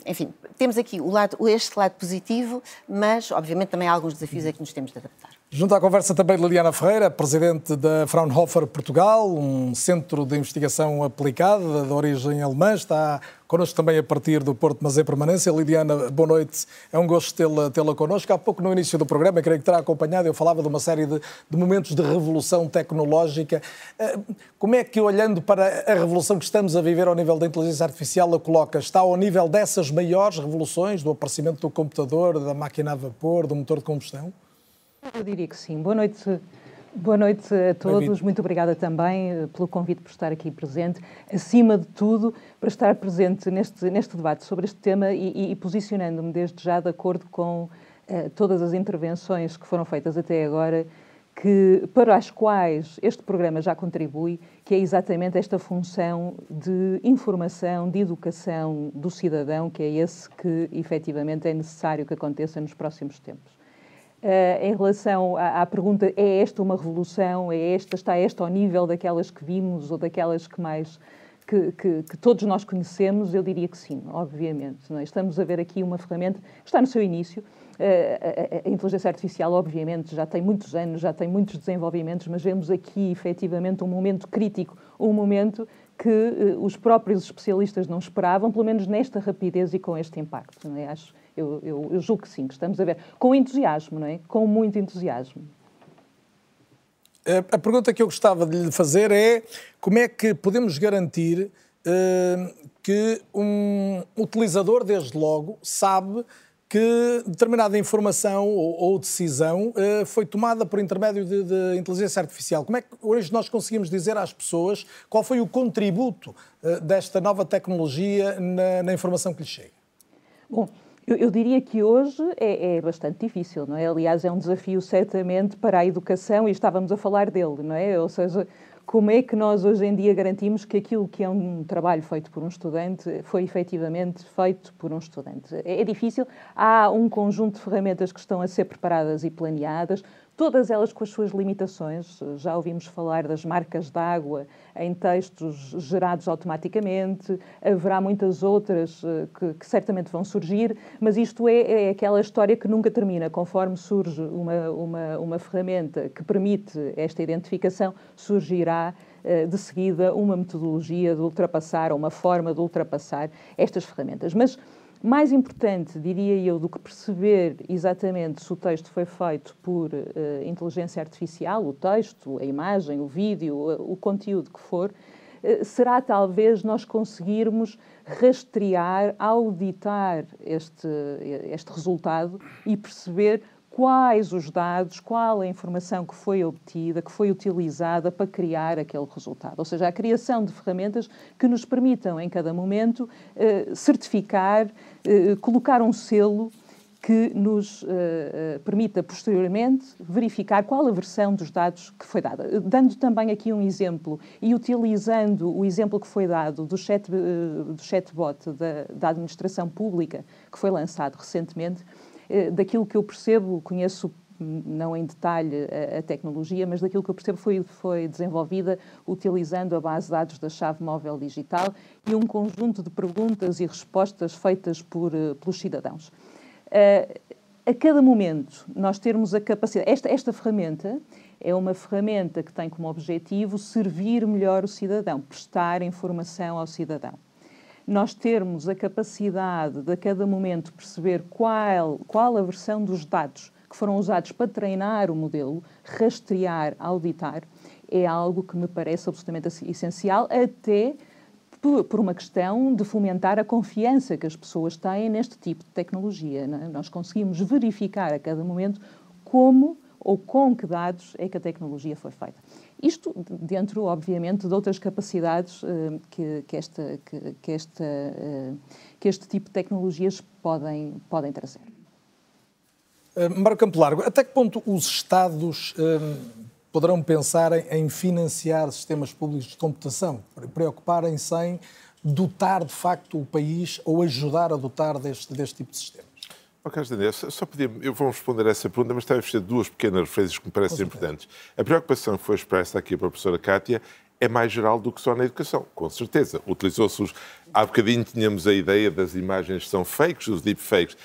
Speaker 7: enfim, temos aqui o lado, este lado positivo, mas obviamente também há alguns desafios a que nos temos de adaptar.
Speaker 2: Junto à conversa também Liliana Ferreira, presidente da Fraunhofer Portugal, um centro de investigação aplicada de origem alemã, está connosco também a partir do Porto, mas em permanência. Liliana, boa noite, é um gosto tê-la tê connosco. Há pouco no início do programa, creio que terá acompanhado, eu falava de uma série de, de momentos de revolução tecnológica. Eh, como é que, olhando para a revolução que estamos a viver ao nível da inteligência artificial, a coloca? Está ao nível dessas maiores revoluções, do aparecimento do computador, da máquina a vapor, do motor de combustão?
Speaker 8: Eu diria que sim. Boa noite. Boa noite a todos. Muito obrigada também eh, pelo convite por estar aqui presente. Acima de tudo, para estar presente neste, neste debate sobre este tema e, e posicionando-me desde já de acordo com uh, todas as intervenções que foram feitas até agora, que, para as quais este programa já contribui, que é exatamente esta função de informação, de educação do cidadão, que é esse que efetivamente é necessário que aconteça nos próximos tempos. Uh, em relação à, à, pergunta, é esta uma revolução? É esta, está esta ao nível daquelas que vimos ou daquelas que mais que, que, que, todos nós conhecemos, eu diria que sim, obviamente. É? Estamos a ver aqui uma ferramenta que está no seu início. A, a, a, inteligência artificial, obviamente, já tem muitos anos, já tem muitos desenvolvimentos, mas vemos aqui, efetivamente, um momento crítico, um momento que uh, os próprios especialistas não esperavam, pelo menos nesta rapidez e com este impacto. Não é? Acho, eu, eu, eu julgo que sim, que estamos a ver. Com entusiasmo, não é? Com muito entusiasmo.
Speaker 2: A pergunta que eu gostava de lhe fazer é como é que podemos garantir uh, que um utilizador, desde logo, sabe que determinada informação ou, ou decisão uh, foi tomada por intermédio de, de, inteligência artificial. Como é que hoje nós conseguimos dizer às pessoas qual foi o contributo uh, desta nova tecnologia na, na informação que lhe chega?
Speaker 8: Bom, eu, eu, diria que hoje é, é, bastante difícil, não é? Aliás, é um desafio certamente para a educação e estávamos a falar dele, não é? Ou seja, como é que nós hoje em dia garantimos que aquilo que é um trabalho feito por um estudante foi efetivamente feito por um estudante? É, é difícil. Há um conjunto de ferramentas que estão a ser preparadas e planeadas todas elas com as suas limitações. Já ouvimos falar das marcas d'água em textos gerados automaticamente, haverá muitas outras eh, que, que certamente vão surgir, mas isto é, é, aquela história que nunca termina. Conforme surge uma, uma, uma ferramenta que permite esta identificação, surgirá eh, de seguida uma metodologia de ultrapassar, uma forma de ultrapassar estas ferramentas. Mas mais importante, diria eu, do que perceber exatamente se o texto foi feito por uh, inteligência artificial, o texto, a imagem, o vídeo, o, o conteúdo que for, uh, será talvez nós conseguirmos rastrear, auditar este, este resultado e perceber quais os dados, qual a informação que foi obtida, que foi utilizada para criar aquele resultado. Ou seja, a criação de ferramentas que nos permitam, em cada momento, eh, certificar, eh, colocar um selo que nos uh, permita posteriormente verificar qual a versão dos dados que foi dada. Dando também aqui um exemplo e utilizando o exemplo que foi dado do, chat, do chatbot da, da administração pública, que foi lançado recentemente, eh, daquilo que eu percebo, conheço não em detalhe a, a, tecnologia, mas daquilo que eu percebo foi, foi desenvolvida utilizando a base de dados da chave móvel digital e um conjunto de perguntas e respostas feitas por, eh, pelos cidadãos. Uh, a cada momento, nós termos a capacidade. Esta, esta ferramenta é uma ferramenta que tem como objetivo servir melhor o cidadão, prestar informação ao cidadão nós termos a capacidade de a cada momento perceber qual, qual a versão dos dados que foram usados para treinar o modelo, rastrear, auditar, é algo que me parece absolutamente essencial, até por uma questão de fomentar a confiança que as pessoas têm neste tipo de tecnologia. É? Nós conseguimos verificar a cada momento como ou com que dados é que a tecnologia foi feita. Isto dentro, obviamente, de outras capacidades uh, que, que, esta, que, que, esta, uh, que este tipo de tecnologias podem, podem trazer.
Speaker 2: Uh, Marco Campo Largo, até que ponto os Estados poderão pensar em, em financiar sistemas públicos de computação, preocuparem-se em dotar de facto o país ou ajudar a dotar deste, deste tipo de sistema?
Speaker 5: Oh, Carlos Daniel, só podia, eu vou responder a essa pergunta, mas estava a fazer duas pequenas referências que me parecem importantes. A preocupação que foi expressa aqui pela professora Kátia é mais geral do que só na educação, com certeza. Utilizou-se os... Há bocadinho tínhamos a ideia das imagens que são fakes, os deepfakes.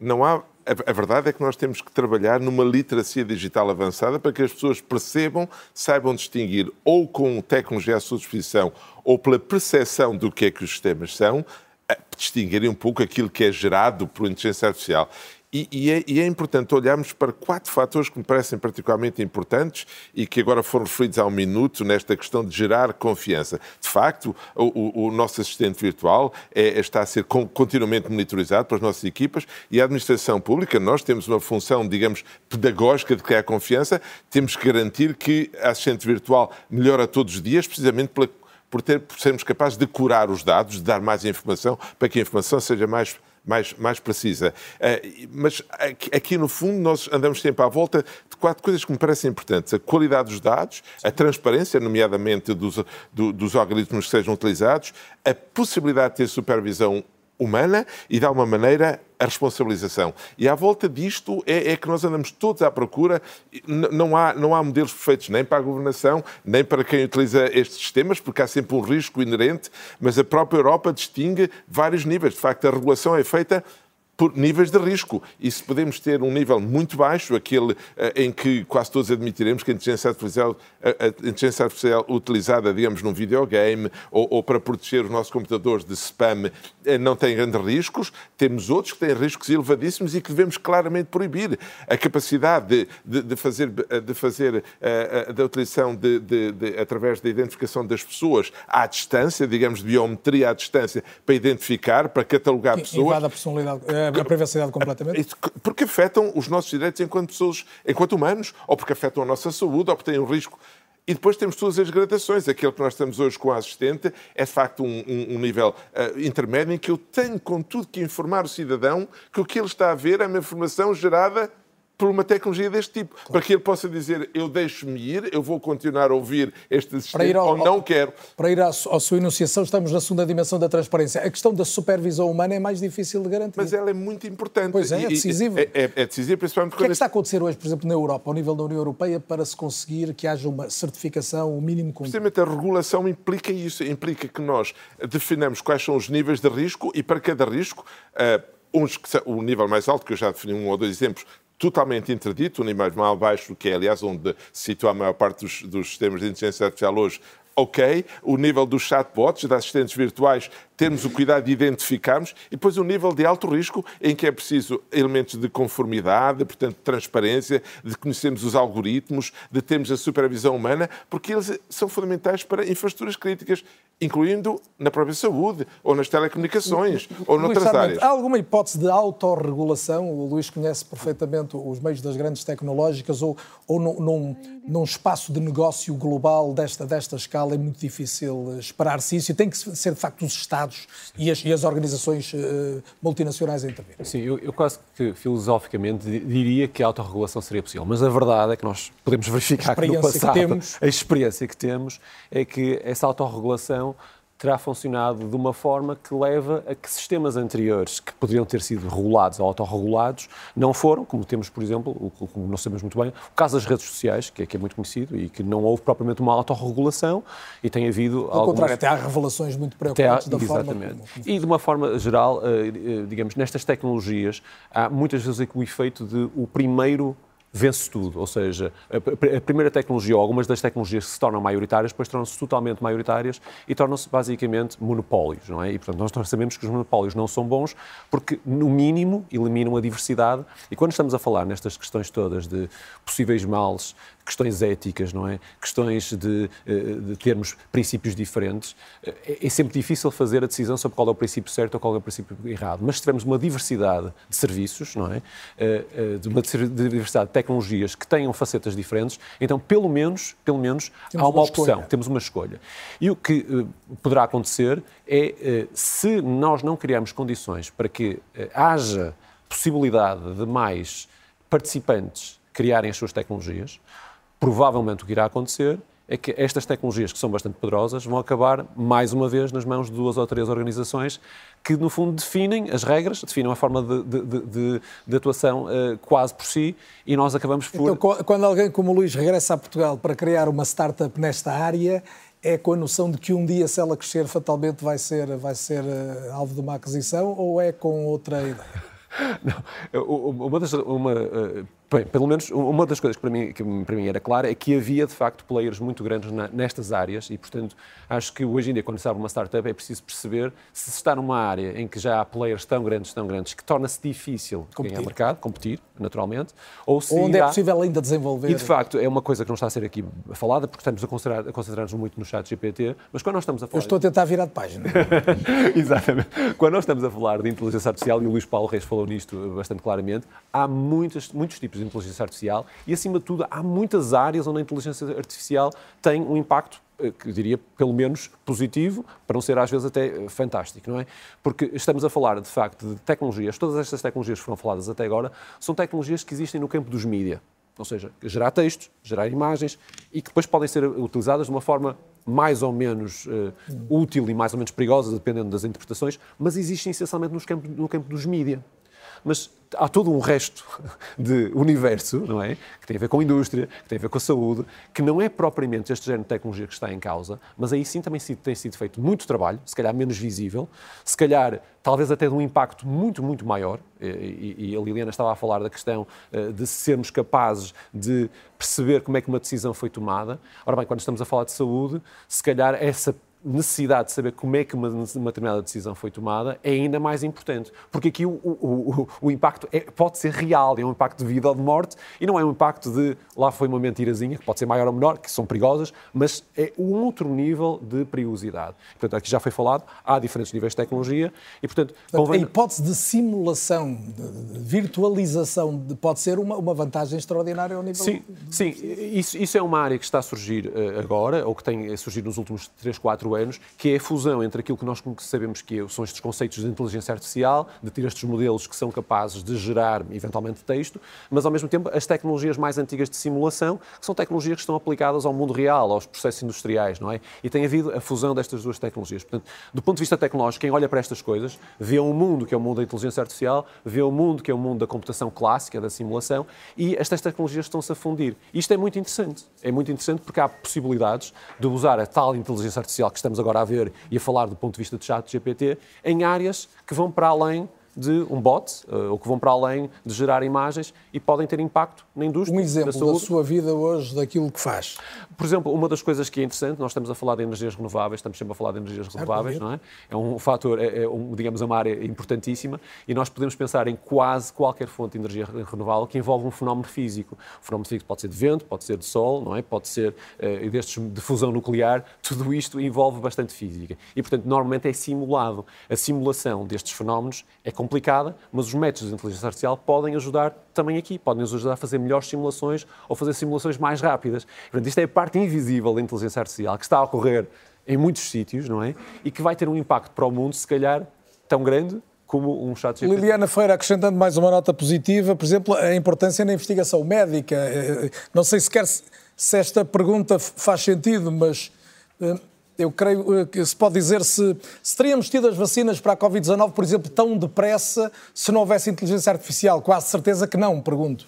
Speaker 5: Não há... A verdade é que nós temos que trabalhar numa literacia digital avançada para que as pessoas percebam, saibam distinguir ou com tecnologia à sua disposição ou pela percepção do que é que os sistemas são, distinguirem um pouco aquilo que é gerado por inteligência artificial. E, e, é, e, é, importante olharmos para quatro fatores que me parecem particularmente importantes e que agora foram referidos há um minuto nesta questão de gerar confiança. De facto, o, o, o nosso assistente virtual é, está a ser continuamente monitorizado pelas nossas equipas e a administração pública, nós temos uma função, digamos, pedagógica de criar confiança, temos que garantir que a assistente virtual melhora todos os dias, precisamente pela por, ter, por sermos capazes de curar os dados, de dar mais informação, para que a informação seja mais mais, mais precisa. Uh, mas aqui, aqui, no fundo, nós andamos sempre à volta de quatro coisas que me parecem importantes. A qualidade dos dados, a transparência, nomeadamente dos, do, dos algoritmos que sejam utilizados, a possibilidade de ter supervisão humana e, de alguma maneira, a responsabilização. E à volta disto é, é que nós andamos todos à procura. Não há, não há modelos perfeitos nem para a governação, nem para quem utiliza estes sistemas, porque há sempre um risco inerente, mas a própria Europa distingue vários níveis. De facto, a regulação é feita por níveis de risco. E se podemos ter um nível muito baixo, aquele uh, em que quase todos admitiremos que a inteligência artificial, a, a inteligência artificial utilizada, digamos, num videogame ou, ou, para proteger os nossos computadores de spam uh, não tem grandes riscos, temos outros que têm riscos elevadíssimos e que devemos claramente proibir. A capacidade de, de, de fazer, de fazer da utilização de, de, através da identificação das pessoas à distância, digamos, de biometria à distância, para identificar, para catalogar pessoas.
Speaker 2: A personalidade a privacidade completamente?
Speaker 5: Porque afetam os nossos direitos enquanto pessoas, enquanto humanos, ou porque afetam a nossa saúde, ou porque têm um risco. E depois temos todas as gradações. Aquele que nós estamos hoje com a assistente é, de facto, um, um, um nível uh, intermédio em que eu tenho, contudo, que informar o cidadão que o que ele está a ver é uma informação gerada por uma tecnologia deste tipo, claro. para que ele possa dizer eu deixo-me ir, eu vou continuar a ouvir este sistema ou não quero.
Speaker 2: Para ir à, à, sua enunciação, estamos na segunda dimensão da transparência. A questão da supervisão humana é mais difícil de garantir.
Speaker 5: Mas ela é muito importante.
Speaker 2: Pois é, é decisiva.
Speaker 5: É, é, é decisiva, principalmente
Speaker 2: O que é que está a acontecer hoje, por exemplo, na Europa, ao nível da União Europeia, para se conseguir que haja uma certificação, o um mínimo
Speaker 5: controle? Precisamente a regulação implica isso, implica que nós definamos quais são os níveis de risco e para cada risco, uh, uns que, o nível mais alto, que eu já defini um ou dois exemplos, totalmente interdito, o nível mais baixo, que é, aliás, onde se situa a maior parte dos, dos sistemas de inteligência artificial hoje, ok. O nível dos chatbots, de assistentes virtuais, temos o cuidado de identificarmos. E depois o nível de alto risco, em que é preciso elementos de conformidade, portanto, transparência, de conhecermos os algoritmos, de termos a supervisão humana, porque eles são fundamentais para infraestruturas críticas incluindo na própria saúde, ou nas telecomunicações, ou noutras Luís, áreas.
Speaker 2: Há alguma hipótese de autorregulação? O Luís conhece perfeitamente os meios das grandes tecnológicas, ou, ou num, num, num espaço de negócio global desta, desta escala é muito difícil esperar-se isso e tem que ser, de facto, os Estados e as, e as organizações uh, multinacionais a intervir.
Speaker 3: Sim, eu, eu, quase que filosoficamente diria que a autorregulação seria possível, mas a verdade é que nós podemos verificar que no passado que a experiência que temos é que essa autorregulação terá funcionado de uma forma que leva a que sistemas anteriores que poderiam ter sido regulados ou autorregulados não foram, como temos, por exemplo, como nós sabemos muito bem, o caso das redes sociais, que é, que é muito conhecido e que não houve propriamente uma autorregulação e tem havido.
Speaker 2: Ao algumas... contrário, até há revelações muito preocupantes há, da
Speaker 3: exatamente.
Speaker 2: forma. Como...
Speaker 3: E de uma forma geral, eh, eh, digamos, nestas tecnologias, há muitas vezes o efeito de o primeiro vence tudo. Ou seja, a, primeira tecnologia, ou algumas das tecnologias que se tornam maioritárias, depois tornam-se totalmente maioritárias e tornam-se basicamente monopólios, não é? E, portanto, nós sabemos que os monopólios não são bons porque, no mínimo, eliminam a diversidade. E quando estamos a falar nestas questões todas de possíveis males questões éticas, não é? Questões de, eh, de termos princípios diferentes. Eh, é sempre difícil fazer a decisão sobre qual é o princípio certo ou qual é o princípio errado. Mas se tivermos uma diversidade de serviços, não é? Eh, de uma diversidade de tecnologias que tenham facetas diferentes, então pelo menos, pelo menos há uma, uma opção, escolha. temos uma escolha. E o que poderá acontecer é se nós não criarmos condições para que haja possibilidade de mais participantes criarem as suas tecnologias, provavelmente o que irá acontecer é que estas tecnologias, que são bastante poderosas, vão acabar, mais uma vez, nas mãos de duas ou três organizações que, no fundo, definem as regras, definem a forma de, de, de, de atuação uh, quase por si e nós acabamos por.
Speaker 2: Então, quando alguém como o Luís regressa a Portugal para criar uma startup nesta área, é com a noção de que um dia, se ela crescer, fatalmente vai ser, vai ser uh, alvo de uma aquisição ou é com outra ideia?
Speaker 3: Não, uma das, uma, uh, Bem, pelo menos uma das coisas que para, mim, que para mim era clara é que havia de facto players muito grandes na, nestas áreas e, portanto, acho que hoje em dia, quando se abre uma startup, é preciso perceber se está numa área em que já há players tão grandes, tão grandes, que torna-se difícil competir. ganhar mercado, competir, naturalmente,
Speaker 2: ou se. Onde é é possível ainda desenvolver.
Speaker 3: E de facto é uma coisa que não está a ser aqui falada, porque estamos a concentrar-nos muito no chat GPT, mas quando nós estamos a falar.
Speaker 2: Eu estou a tentar virar de página.
Speaker 3: Exatamente. Quando nós estamos a falar de inteligência artificial, e o Luís Paulo Reis falou nisto bastante claramente, há muitos, muitos tipos de inteligência artificial e, acima de tudo, há muitas áreas onde a inteligência artificial tem um impacto eh, que diria, pelo menos positivo, para não ser às vezes até eh, fantástico, não é? Porque estamos a falar, de facto, de tecnologias, todas estas tecnologias que foram faladas até agora, são tecnologias que existem no campo dos mídia. Ou seja, gerar textos, gerar imagens e que depois podem ser utilizadas de uma forma mais ou menos uh, útil e mais ou menos perigosa, dependendo das interpretações, mas existem essencialmente nos campo, no campo dos mídia. Mas há todo um resto de universo, não é? Que tem a ver com a indústria, que tem a ver com a saúde, que não é propriamente este género de tecnologia que está em causa, mas aí sim também tem sido feito muito trabalho, se calhar menos visível, se calhar talvez até de um impacto muito, muito maior. E, a Liliana estava a falar da questão eh, de sermos capazes de perceber como é que uma decisão foi tomada. Ora bem, quando estamos a falar de saúde, se calhar essa necessidade de saber como é que uma, uma, determinada decisão foi tomada é ainda mais importante. Porque aqui o, o, o, o impacto é, pode ser real, é um impacto de vida ou de morte e não é um impacto de lá foi uma mentirazinha, que pode ser maior ou menor, que são perigosas, mas é um outro nível de perigosidade. Portanto, aqui já foi falado, há diferentes níveis de tecnologia e, portanto...
Speaker 2: Convém... A hipótese de simulação, de virtualização, de, pode ser uma, uma vantagem extraordinária ao nível...
Speaker 3: Sim, sim isso, isso é uma área que está a surgir uh, agora, ou que tem surgido nos últimos 3, 4 anos, que é a fusão entre aquilo que nós sabemos que são estes conceitos de inteligência artificial, de ter estes modelos que são capazes de gerar, eventualmente, texto, mas, ao mesmo tempo, as tecnologias mais antigas de simulação, que são tecnologias que estão aplicadas ao mundo real, aos processos industriais, não é? E tem havido a fusão destas duas tecnologias. Portanto, do ponto de vista tecnológico, quem olha para estas coisas, vê um mundo que é o mundo da inteligência artificial, vê um mundo que é o mundo da computação clássica, da simulação, e estas tecnologias estão-se a fundir. Isto é muito interessante. É muito interessante porque há possibilidades de usar a tal inteligência artificial que estamos agora a ver e a falar do ponto de vista de chat GPT em áreas que vão para além de um bot, eh, ou que vão para além de gerar imagens e podem ter impacto na indústria.
Speaker 2: Um exemplo da, da sua vida hoje, daquilo que faz.
Speaker 3: Por exemplo, uma das coisas que é interessante, nós estamos a falar de energias renováveis, estamos sempre a falar de energias renováveis, não é? É um fator, é, é um, digamos, uma área importantíssima e nós podemos pensar em quase qualquer fonte de energia renovável que envolve um fenómeno físico. O fenómeno físico pode ser de vento, pode ser de sol, não é? Pode ser uh, destes de fusão nuclear, tudo isto envolve bastante física. E, portanto, normalmente é simulado. A simulação destes fenómenos é complicada, mas os métodos de inteligência artificial podem ajudar também aqui, podem nos ajudar a fazer melhores simulações ou fazer simulações mais rápidas. Portanto, isto é a parte invisível da inteligência artificial que está a ocorrer em muitos sítios, não é? E que vai ter um impacto para o mundo, se calhar, tão grande como um chat GPT.
Speaker 2: Liliana Feira, acrescentando mais uma nota positiva, por exemplo, a importância na investigação médica. Eh, não sei sequer se esta pergunta faz sentido, mas eh, eu creio eh, que se pode dizer se, se teríamos tido as vacinas para a Covid-19, por exemplo, tão depressa se não houvesse inteligência artificial. Quase certeza que não, pergunto.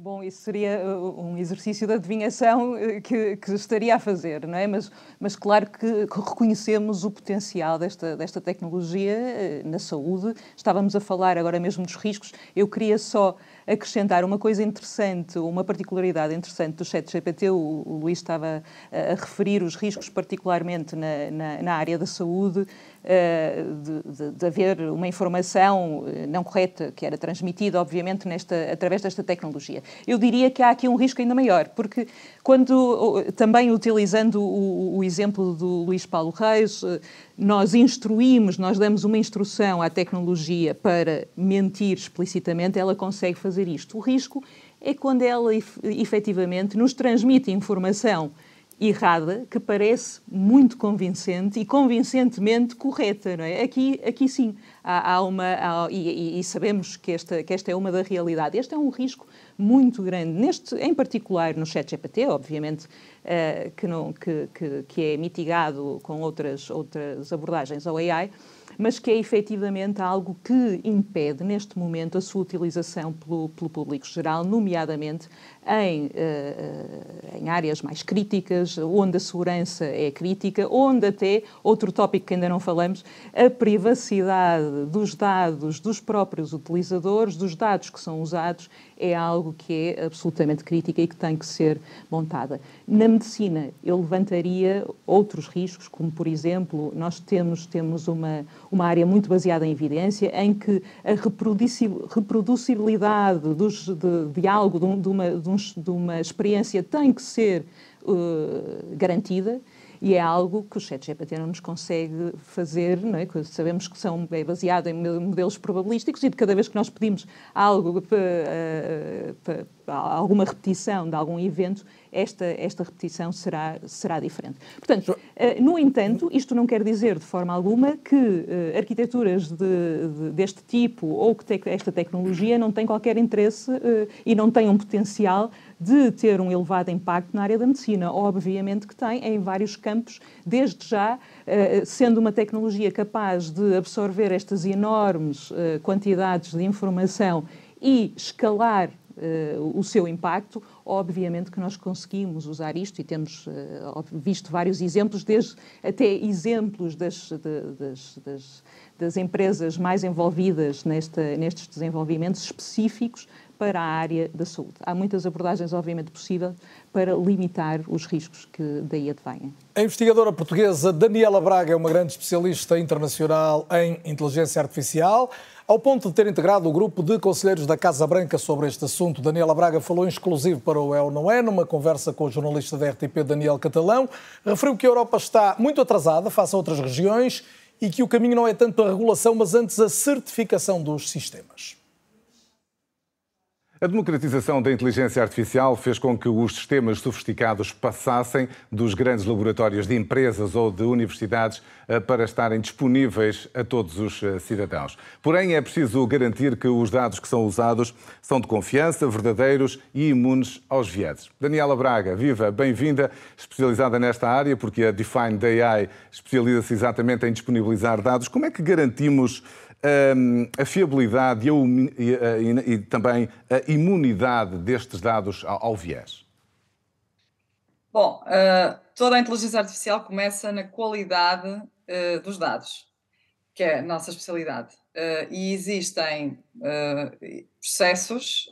Speaker 8: Bom, isso seria uh, um exercício de adivinhação uh, que, que, estaria a fazer, não é? Mas, mas claro que reconhecemos o potencial desta, desta tecnologia na saúde. Estávamos a falar agora mesmo dos riscos. Eu queria só acrescentar uma coisa interessante, uma particularidade interessante do chat GPT. O, o Luís estava a, a referir os riscos, particularmente na, na, na área da saúde. Eh, de, de, haver uma informação eh, não correta que era transmitida, obviamente, nesta, através desta tecnologia. Eu diria que há aqui um risco ainda maior, porque quando, também utilizando o, o exemplo do Luís Paulo Reis, eh, nós instruímos, nós damos uma instrução à tecnologia para mentir explicitamente, ela consegue fazer isto. O risco é quando ela efetivamente nos transmite informação errada que parece muito convincente e convincentemente correta, não é? Aqui, aqui sim, há, há uma há, e, e, sabemos que esta, que esta é uma da realidade. Este é um risco muito grande, neste, em particular no chat GPT, obviamente, uh, que, não, que, que, que é mitigado com outras, outras abordagens ao AI, mas que é efetivamente algo que impede, neste momento, a sua utilização pelo, pelo público geral, nomeadamente em, uh, em áreas mais críticas, onde a segurança é crítica, onde até, outro tópico que ainda não falamos, a privacidade dos dados dos próprios utilizadores, dos dados que são usados, é algo que é absolutamente crítica e que tem que ser montada. Na medicina, eu levantaria outros riscos, como, por exemplo, nós temos, temos uma, uma área muito baseada em evidência, em que a reproducibilidade dos, de, de algo, de, uma, de, um, de uma experiência, tem que ser uh, garantida e é algo que o ChatGPT não nos consegue fazer, não é? sabemos que são, é baseado em modelos probabilísticos e de cada vez que nós pedimos algo para, para, alguma repetição de algum evento, esta, esta repetição será, será diferente. Portanto, uh, no entanto, isto não quer dizer de forma alguma que uh, arquiteturas de, de, deste tipo ou que te, esta tecnologia não têm qualquer interesse uh, e não têm um potencial de ter um elevado impacto na área da medicina. Obviamente que tem em vários campos, desde já, sendo uma tecnologia capaz de absorver estas enormes quantidades de informação e escalar o seu impacto, obviamente que nós conseguimos usar isto e temos uh, visto vários exemplos, desde até exemplos das, das, das, das empresas mais envolvidas nesta, nestes desenvolvimentos específicos para a área da saúde. Há muitas abordagens, obviamente, possíveis para limitar os riscos que daí advêm.
Speaker 2: A investigadora portuguesa Daniela Braga é uma grande especialista internacional em inteligência artificial ao ponto de ter integrado o grupo de conselheiros da Casa Branca sobre este assunto. Daniela Braga falou em exclusivo para o El Não É, numa conversa com o jornalista da RTP Daniel Catalão. Referiu que a Europa está muito atrasada face a outras regiões e que o caminho não é tanto a regulação, mas antes a certificação dos sistemas.
Speaker 9: A democratização da inteligência artificial fez com que os sistemas sofisticados passassem dos grandes laboratórios de empresas ou de universidades eh, para estarem disponíveis a todos os eh, cidadãos. Porém, é preciso garantir que os dados que são usados são de confiança, verdadeiros e imunes aos vieses. Daniela Braga, viva, bem-vinda, especializada nesta área, porque a Defined AI especializa-se exatamente em disponibilizar dados. Como é que garantimos a fiabilidade e, a, e, e, também a imunidade destes dados ao, ao viés?
Speaker 10: Bom, uh, toda a inteligência artificial começa na qualidade uh, dos dados, que é a nossa especialidade. Uh, e existem processos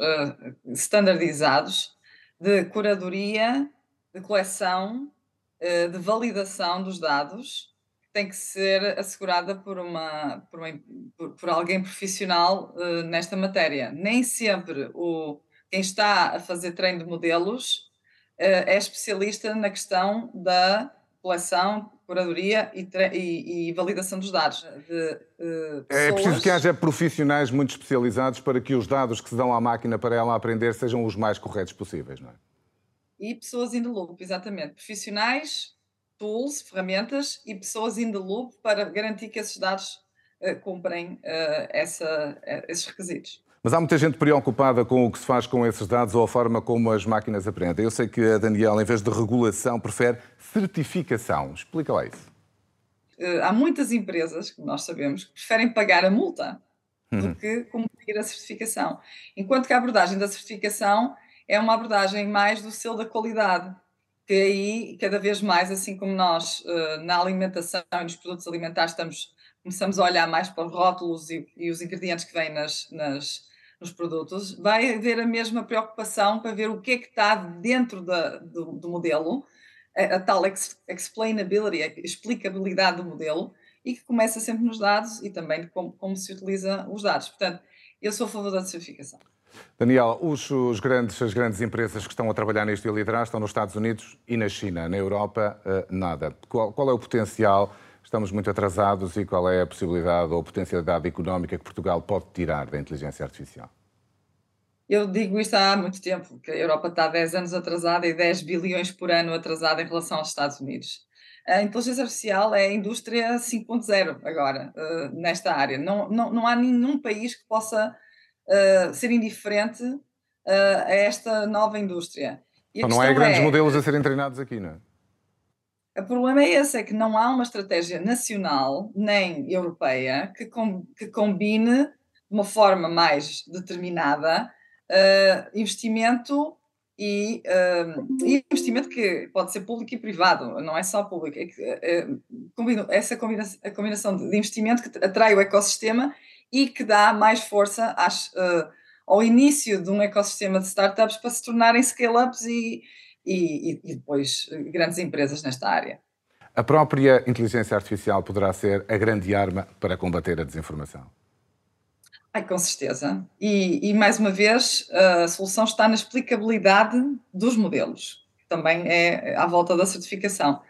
Speaker 10: standardizados de curadoria, de coleção, de validação dos dados tem que ser assegurada por, uma, por, uma, por, por alguém profissional uh, nesta matéria. Nem sempre o, quem está a fazer treino de modelos uh, é especialista na questão da coleção, curadoria e, e, e validação dos dados. De,
Speaker 9: uh, é preciso que haja profissionais muito especializados para que os dados que se dão à máquina para ela aprender sejam os mais corretos possíveis, não é?
Speaker 10: E pessoas in the loop, exatamente. Profissionais tools, ferramentas e pessoas in the loop para garantir que esses dados uh, cumprem uh, essa, uh, esses requisitos.
Speaker 9: Mas há muita gente preocupada com o que se faz com esses dados ou a forma como as máquinas aprendem. Eu sei que a Daniela, em vez de regulação, prefere certificação. Explica lá isso.
Speaker 10: há muitas empresas, como nós sabemos, que preferem pagar a multa uhum. do que cumprir a certificação. Enquanto que a abordagem da certificação é uma abordagem mais do selo da qualidade que aí, cada vez mais, assim como nós uh, na alimentação e nos produtos alimentares estamos, começamos a olhar mais para os rótulos e, e os ingredientes que vêm nas, nas, nos produtos, vai haver a mesma preocupação para ver o que é que está dentro da, do, do, modelo, a, a tal ex, explainability, a explicabilidade do modelo, e que começa sempre nos dados e também como, como se utiliza os dados. Portanto, eu sou a favor da certificação.
Speaker 9: Daniel, os, os grandes, as grandes empresas que estão a trabalhar nisto e a liderar estão nos Estados Unidos e na China. Na Europa, uh, nada. Qual, qual, é o potencial? Estamos muito atrasados e qual é a possibilidade ou potencialidade económica que Portugal pode tirar da inteligência artificial?
Speaker 10: Eu digo isto há muito tempo, que a Europa está 10 anos atrasada e 10 bilhões por ano atrasada em relação aos Estados Unidos. A inteligência artificial é a indústria 5.0 agora, uh, nesta área. Não, não, não há nenhum país que possa uh, ser indiferente uh, a esta nova indústria.
Speaker 9: Então, não há grandes é, modelos a serem treinados aqui, não é?
Speaker 10: O problema é esse, é que não há uma estratégia nacional nem europeia que, com, que combine de uma forma mais determinada uh, investimento e, uh, investimento que pode ser público e privado, não é só público. É que, combino, essa combinação, a combinação de investimento que atrai o ecossistema e que dá mais força às, uh, ao início de um ecossistema de startups para se tornarem scale-ups e, e, e, depois grandes empresas nesta área.
Speaker 9: A própria inteligência artificial poderá ser a grande arma para combater a desinformação?
Speaker 10: Ai, com certeza. E, e, mais uma vez, a solução está na explicabilidade dos modelos, que também é à volta da certificação.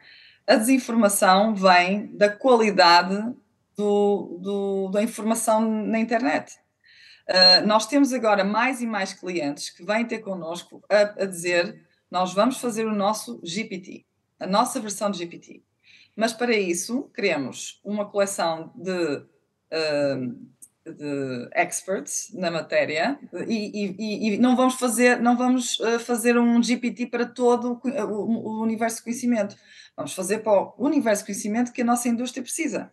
Speaker 10: A desinformação vem da qualidade do, do, da informação na internet. Uh, nós temos agora mais e mais clientes que vêm ter connosco a, a, dizer: nós vamos fazer o nosso GPT, a nossa versão de GPT. Mas para isso, queremos uma coleção de, uh, de experts na matéria e, e, e, não vamos fazer, não vamos uh, fazer um GPT para todo o, o, o universo de conhecimento. Vamos fazer para o universo de conhecimento que a nossa indústria precisa.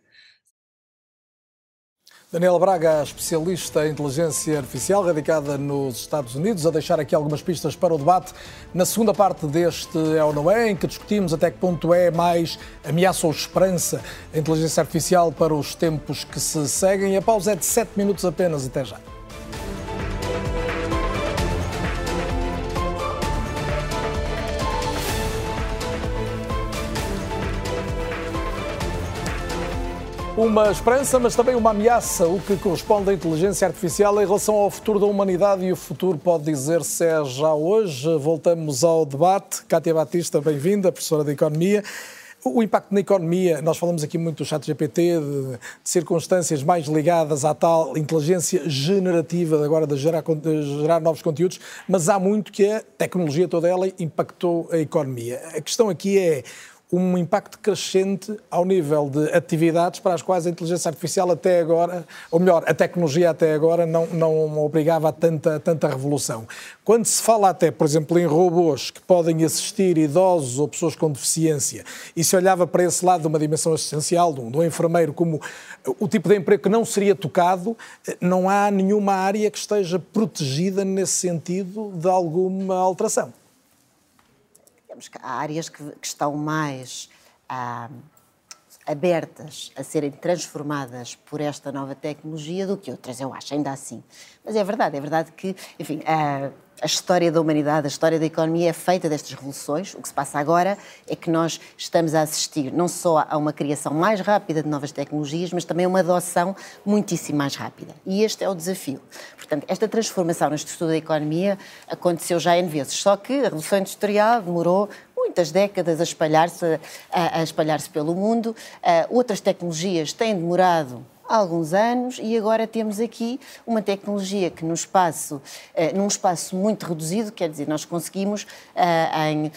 Speaker 2: Daniela Braga, especialista em inteligência artificial, radicada nos Estados Unidos, a deixar aqui algumas pistas para o debate. Na segunda parte deste É ou Não É, em que discutimos até que ponto é mais ameaça ou esperança a inteligência artificial para os tempos que se seguem. A pausa é de 7 minutos apenas. Até já. Uma esperança, mas também uma ameaça, o que corresponde à inteligência artificial em relação ao futuro da humanidade e o futuro pode dizer-se é já hoje. Voltamos ao debate. Cátia Batista, bem-vinda, professora de Economia. O impacto na economia, nós falamos aqui muito do chat GPT, de, de, circunstâncias mais ligadas à tal inteligência generativa, agora de gerar, de gerar novos conteúdos, mas há muito que a tecnologia toda ela impactou a economia. A questão aqui é um impacto crescente ao nível de atividades para as quais a inteligência artificial até agora, ou melhor, a tecnologia até agora não, não obrigava a tanta, tanta revolução. Quando se fala até, por exemplo, em robôs que podem assistir idosos ou pessoas com deficiência, e se olhava para esse lado de uma dimensão assistencial, de um, de um enfermeiro, como o tipo de emprego que não seria tocado, não há nenhuma área que esteja protegida nesse sentido de alguma alteração
Speaker 7: digamos que há áreas que, que estão mais ah, abertas a serem transformadas por esta nova tecnologia do que outras, eu acho, ainda assim. Mas é verdade, é verdade que, enfim, a, a história da humanidade, a história da economia é feita destas revoluções. O que se passa agora é que nós estamos a assistir não só a uma criação mais rápida de novas tecnologias, mas também a uma adoção muitíssimo mais rápida. E este é o desafio. Portanto, esta transformação no estudo da economia aconteceu já N vezes, só que a Revolução Industrial demorou muitas décadas a espalhar-se a, a espalhar pelo mundo. Uh, outras tecnologias têm demorado há alguns anos e agora temos aqui uma tecnologia que num espaço, uh, num espaço muito reduzido, quer dizer, nós conseguimos uh, em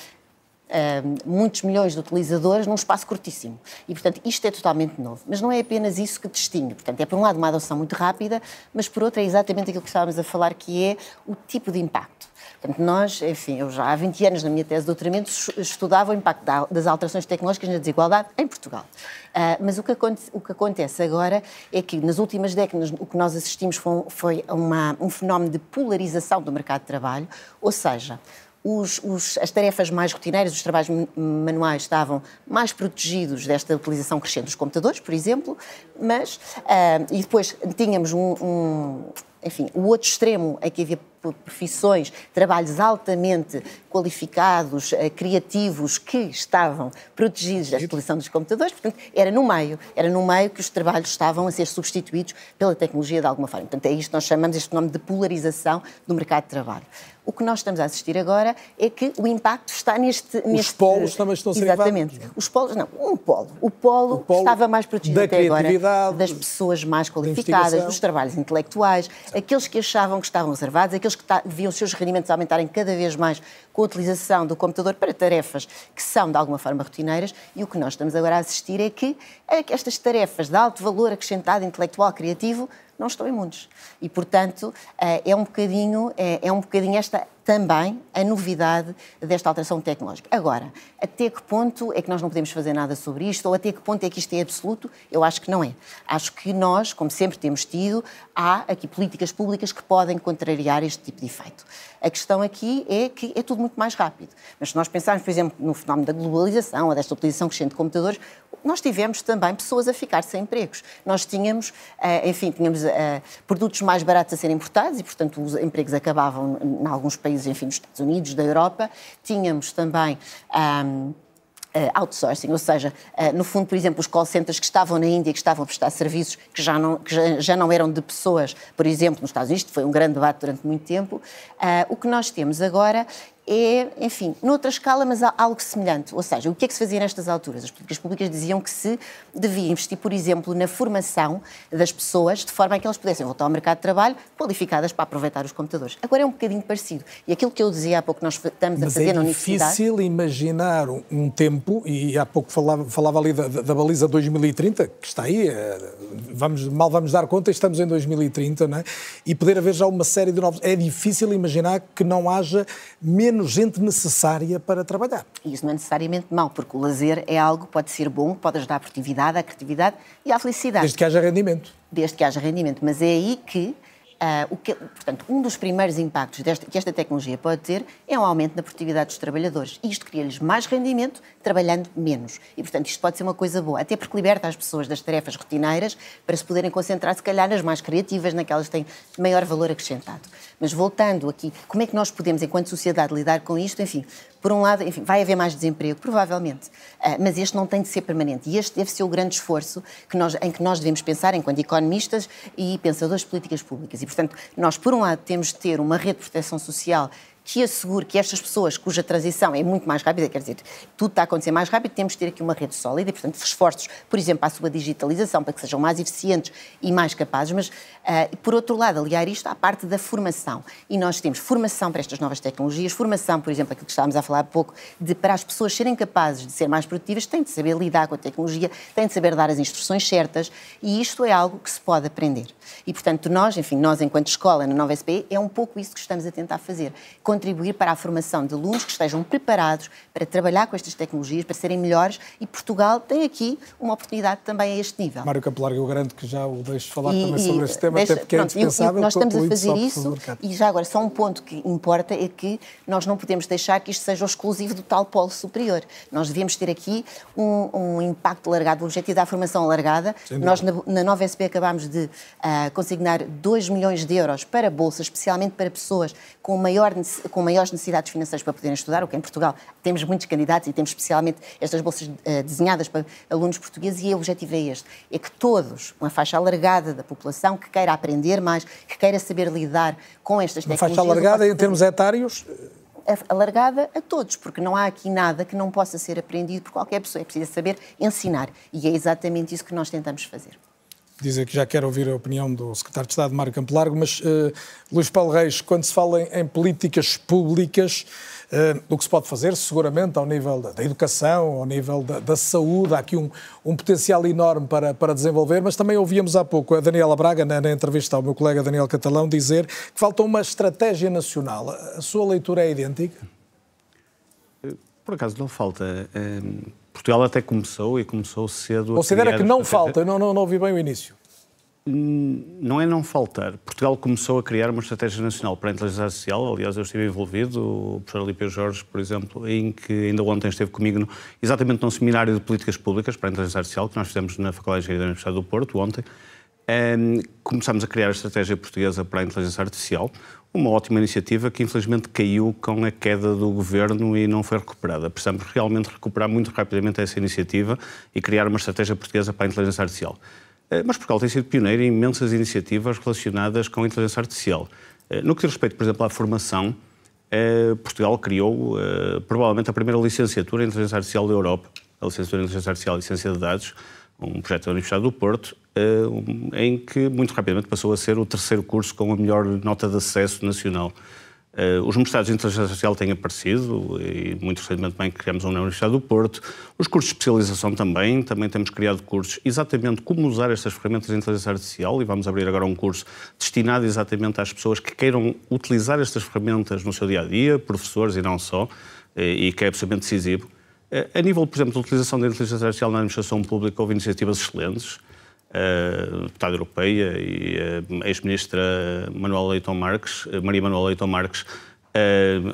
Speaker 7: Muitos milhões de utilizadores num espaço curtíssimo. E, portanto, isto é totalmente novo. Mas não é apenas isso que distingue. Portanto, é, por um lado, uma adoção muito rápida, mas, por outro, é exatamente aquilo que estávamos a falar, que é o tipo de impacto. Portanto, nós, enfim, eu já há 20 anos na minha tese de doutoramento estudava o impacto das alterações tecnológicas na desigualdade em Portugal. Uh, mas o que, acontece, o que, acontece, agora é que nas últimas décadas o que nós assistimos foi, foi uma, um fenómeno de polarização do mercado de trabalho, ou seja, os, os, as tarefas mais rotineiras, os trabalhos manuais estavam mais protegidos desta utilização crescente dos computadores, por exemplo, mas uh, e depois tínhamos um, um, enfim, o outro extremo em que havia profissões, trabalhos altamente qualificados, eh, criativos, que estavam protegidos da utilização dos computadores, portanto, era no meio, era no meio que os trabalhos estavam a ser substituídos pela tecnologia de alguma forma. Portanto, é isto que nós chamamos este nome de polarização do mercado de trabalho. O que nós estamos a assistir agora é que o impacto está neste.
Speaker 2: Os polos também estão a ser
Speaker 7: Exatamente. Os polos, não, um polo. O polo, o polo estava mais protegido até agora das pessoas mais qualificadas, dos trabalhos intelectuais, certo. aqueles que achavam que estavam reservados, aqueles que viam os seus rendimentos aumentarem cada vez mais com a utilização do computador para tarefas que são de alguma forma rotineiras. E o que nós estamos agora a assistir é que estas tarefas de alto valor acrescentado intelectual criativo não estão imunes. E, portanto, eh, é um bocadinho, é, é um bocadinho esta também a novidade desta alteração tecnológica. Agora, até que ponto é que nós não podemos fazer nada sobre isto, ou até que ponto é que isto é absoluto? Eu acho que não é. Acho que nós, como sempre temos tido, há aqui políticas públicas que podem contrariar este tipo de efeito. A questão aqui é que é tudo muito mais rápido. Mas se nós pensarmos, por exemplo, no fenómeno da globalização ou desta utilização crescente de computadores, nós tivemos também pessoas a ficar sem empregos. Nós tínhamos, eh, enfim, tínhamos eh, produtos mais baratos a serem importados e, portanto, os empregos acabavam em alguns países, enfim, nos Estados Unidos, da Europa. Tínhamos também. Um, Uh, outsourcing, ou seja, uh, no fundo, por exemplo, os call centers que estavam na Índia, que estavam a prestar serviços que já não, que já, não eram de pessoas, por exemplo, nos Estados Unidos, foi um grande debate durante muito tempo. Uh, o que nós temos agora é, enfim, noutra escala, mas algo semelhante. Ou seja, o que é que se fazia nestas alturas? As políticas públicas diziam que se devia investir, por exemplo, na formação das pessoas, de forma a que elas pudessem voltar ao mercado de trabalho qualificadas para aproveitar os computadores. Agora é um bocadinho parecido. E aquilo que eu dizia há pouco, nós estamos
Speaker 2: mas
Speaker 7: a fazer
Speaker 2: é
Speaker 7: na universidade...
Speaker 2: é difícil imaginar um tempo, e há pouco falava, falava ali da, da, baliza 2030, que está aí, eh, vamos, mal vamos dar conta, estamos em 2030, não é? e poder haver já uma série de novos... É difícil imaginar que não haja menos gente necessária para trabalhar.
Speaker 7: E isso não é necessariamente mau, porque o lazer é algo que pode ser bom, pode ajudar à produtividade, à criatividade e à felicidade.
Speaker 2: Desde que haja rendimento.
Speaker 7: Desde que haja rendimento. Mas é aí que Uh, o que, portanto, um dos primeiros impactos desta, que esta tecnologia pode ter é um aumento na produtividade dos trabalhadores. Isto cria-lhes mais rendimento, trabalhando menos. E, portanto, isto pode ser uma coisa boa, até porque liberta as pessoas das tarefas rotineiras para se poderem concentrar, se calhar, nas mais criativas, naquelas que têm maior valor acrescentado. Mas voltando aqui, como é que nós podemos, enquanto sociedade, lidar com isto? Enfim, por um lado, enfim, vai haver mais desemprego, provavelmente, uh, mas este não tem de ser permanente. E este deve ser o grande esforço que nós, em que nós devemos pensar enquanto economistas e pensadores de políticas públicas. E, portanto, nós, por um lado, temos de ter uma rede de proteção social que assegure que estas pessoas cuja transição é muito mais rápida, quer dizer, tudo está a acontecer mais rápido, temos de ter aqui uma rede sólida e, portanto, esforços, por exemplo, a sua digitalização, para que sejam mais eficientes e mais capazes, mas, uh, por outro lado, aliar isto à parte da formação. E nós temos formação para estas novas tecnologias, formação, por exemplo, aquilo que estávamos a falar há pouco, de para as pessoas serem capazes de ser mais produtivas, têm de saber lidar com a tecnologia, têm de saber dar as instruções certas e isto é algo que se pode aprender. E, portanto, nós, enfim, nós enquanto escola na Nova SPE, é um pouco isso que estamos a tentar fazer contribuir para a formação de alunos que estejam preparados para trabalhar com estas tecnologias, para serem melhores e Portugal tem aqui uma oportunidade também a este nível.
Speaker 2: Mário Capelar, eu garanto que já o deixo falar e, também sobre este tema, deixa, até porque é pronto, é indispensável.
Speaker 7: nós estamos a fazer isso e já agora só um ponto que importa é que nós não podemos deixar que isto seja o exclusivo do tal polo superior. Nós devemos ter aqui um, um impacto largado, o objetivo da formação alargada. Nós na, na nova SP acabámos de uh, consignar 2 milhões de euros para bolsas, especialmente para pessoas com, maior, com maiores necessidades financeiras para poderem estudar, o que em Portugal temos muitos candidatos e temos especialmente estas bolsas uh, desenhadas para alunos portugueses e o objetivo é este, é que todos, uma faixa alargada da população que queira aprender mais, que queira saber lidar com estas
Speaker 2: uma
Speaker 7: tecnologias...
Speaker 2: Uma faixa alargada em termos etários?
Speaker 7: alargada a todos, porque não há aqui nada que não possa ser aprendido por qualquer pessoa. É preciso saber ensinar. E é exatamente isso que nós tentamos fazer
Speaker 2: dizer que já quero ouvir a opinião do secretário de Estado, Mário Campo Largo, mas uh, Luís Paulo Reis, quando se fala em, em políticas públicas, uh, o que se pode fazer, seguramente, ao nível da, da educação, ao nível da, da, saúde, há aqui um, um potencial enorme para, para desenvolver, mas também ouvíamos há pouco a Daniela Braga, na, na entrevista ao meu colega Daniel Catalão, dizer que falta uma estratégia nacional. A sua leitura é idêntica?
Speaker 6: Por acaso não falta. Portugal até começou e começou cedo.
Speaker 2: Considera que não falta, não, não, não ouvi bem o início.
Speaker 6: Hum, não é não faltar. Portugal começou a criar uma estratégia nacional para a inteligência artificial. Aliás, eu estive envolvido, o professor Alípio Jorge, por exemplo, em que ainda ontem esteve comigo no, exatamente num seminário de políticas públicas para a inteligência artificial que nós fizemos na Faculdade de Engenharia da Universidade do Porto ontem. Um, começámos a criar a estratégia portuguesa para a inteligência artificial, uma ótima iniciativa que infelizmente caiu com a queda do governo e não foi recuperada. Precisamos realmente recuperar muito rapidamente essa iniciativa e criar uma estratégia portuguesa para a inteligência artificial. Eh, mas Portugal tem sido pioneiro em imensas iniciativas relacionadas com a inteligência artificial. Eh, no que diz respeito, por exemplo, à formação, eh, Portugal criou provavelmente a primeira licenciatura em inteligência artificial da Europa, a licenciatura em inteligência artificial e ciência de dados, um projeto da Universidade do Porto, eh, em que muito rapidamente passou a ser o terceiro curso com a melhor nota de acesso nacional. Eh, os mestrados de inteligência artificial têm aparecido e muito recentemente também criamos um na Universidade do Porto. Os cursos de especialização também, também temos criado cursos exatamente como usar estas ferramentas de inteligência artificial e vamos abrir agora um curso destinado exatamente às pessoas que queiram utilizar estas ferramentas no seu dia-a-dia, -dia, professores e não só, eh, e que é absolutamente decisivo. A nível, por exemplo, da utilização da inteligência artificial na administração pública, houve iniciativas excelentes. A deputada europeia e a ex-ministra Manuel Leitão Marques, Maria Manuel Leitão Marques,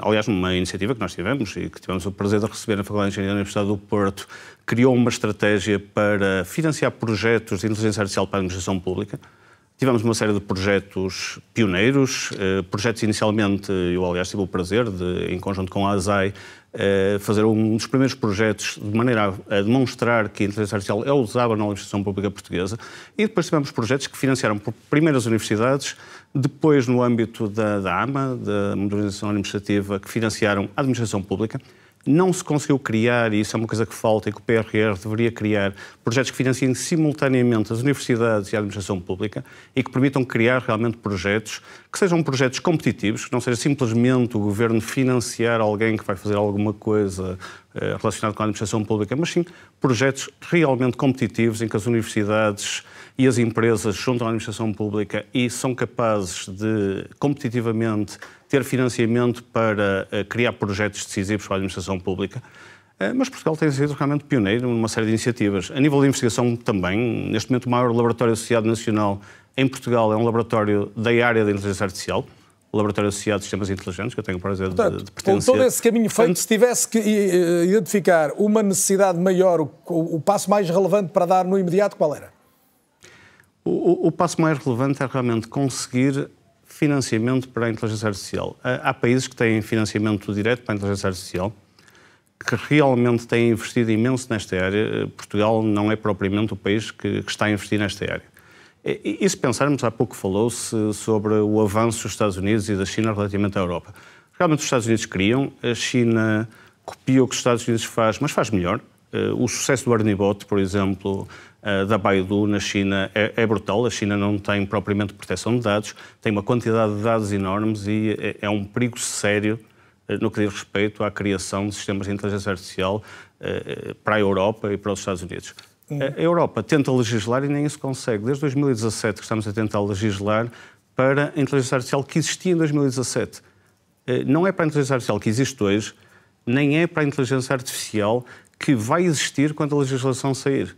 Speaker 6: aliás, numa iniciativa que nós tivemos e que tivemos o prazer de receber na Faculdade de Engenharia da Universidade do Porto, criou uma estratégia para financiar projetos de inteligência artificial para a administração pública. Tivemos uma série de projetos pioneiros, eh, projetos inicialmente, eu aliás tive o prazer de, em conjunto com a ASAI, eh, fazer um dos primeiros projetos de maneira a demonstrar que a inteligência artificial é usada na administração pública portuguesa. E depois tivemos projetos que financiaram primeiras universidades, depois no âmbito da, da AMA, da Modernização Administrativa, que financiaram a administração pública não se conseguiu criar, e isso é uma coisa que falta e que o PRR deveria criar, projetos que financiem simultaneamente as universidades e a administração pública e que permitam criar realmente projetos que sejam projetos competitivos, que não seja simplesmente o governo financiar alguém que vai fazer alguma coisa eh, relacionada com a administração pública, mas sim projetos realmente competitivos em que as universidades e as empresas juntam à administração pública e são capazes de competitivamente ter financiamento para uh, criar projetos decisivos para a administração pública. Uh, mas Portugal tem sido realmente pioneiro numa série de iniciativas. A nível de investigação também, neste momento o maior laboratório associado nacional em Portugal é um laboratório da área da inteligência artificial, o Laboratório Associado de Sistemas Inteligentes, que eu tenho o prazer Portanto, de, de pertencer.
Speaker 2: Com todo esse caminho feito, Portanto, se tivesse que uh, identificar uma necessidade maior, o, o, o passo mais relevante para dar no imediato, qual era?
Speaker 6: O, o, o passo mais relevante é realmente conseguir financiamento para a inteligência artificial. Há países que têm financiamento direto para a inteligência artificial, que realmente têm investido imenso nesta área. Portugal não é propriamente o país que, que está a investir nesta área. E, e se pensarmos, há pouco falou-se sobre o avanço dos Estados Unidos e da China relativamente à Europa. Realmente os Estados Unidos criam, a China copia o que os Estados Unidos faz, mas faz melhor. Eh, o sucesso do Arnibot, por exemplo, eh, da Baidu na China é, é, brutal. A China não tem propriamente proteção de dados, tem uma quantidade de dados enormes e é, é um perigo sério eh, no que diz respeito à criação de sistemas de inteligência artificial para a Europa e para os Estados Unidos. Hum. A Europa tenta legislar e nem isso consegue. Desde 2017 que estamos a tentar legislar para a inteligência artificial que existia em 2017. Não é para a inteligência artificial que existe hoje, nem é para a inteligência artificial que vai existir quando a legislação sair.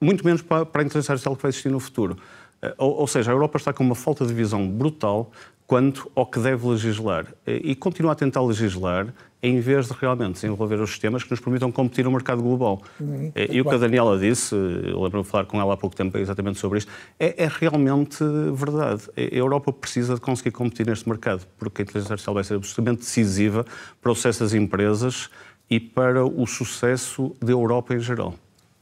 Speaker 6: Muito menos para, a inteligência artificial que vai existir no futuro. Eh, ou, ou, seja, a Europa está com uma falta de visão brutal quanto ao que deve legislar. Eh, e continua a tentar legislar em vez de realmente desenvolver os sistemas que nos permitam competir no mercado global. Uhum, e o que a Daniela disse, lembro-me de falar com ela há pouco tempo exatamente sobre isto, é, é, realmente verdade. A Europa precisa de conseguir competir neste mercado, porque a inteligência artificial vai ser absolutamente decisiva para o sucesso das empresas e para o sucesso da Europa em geral.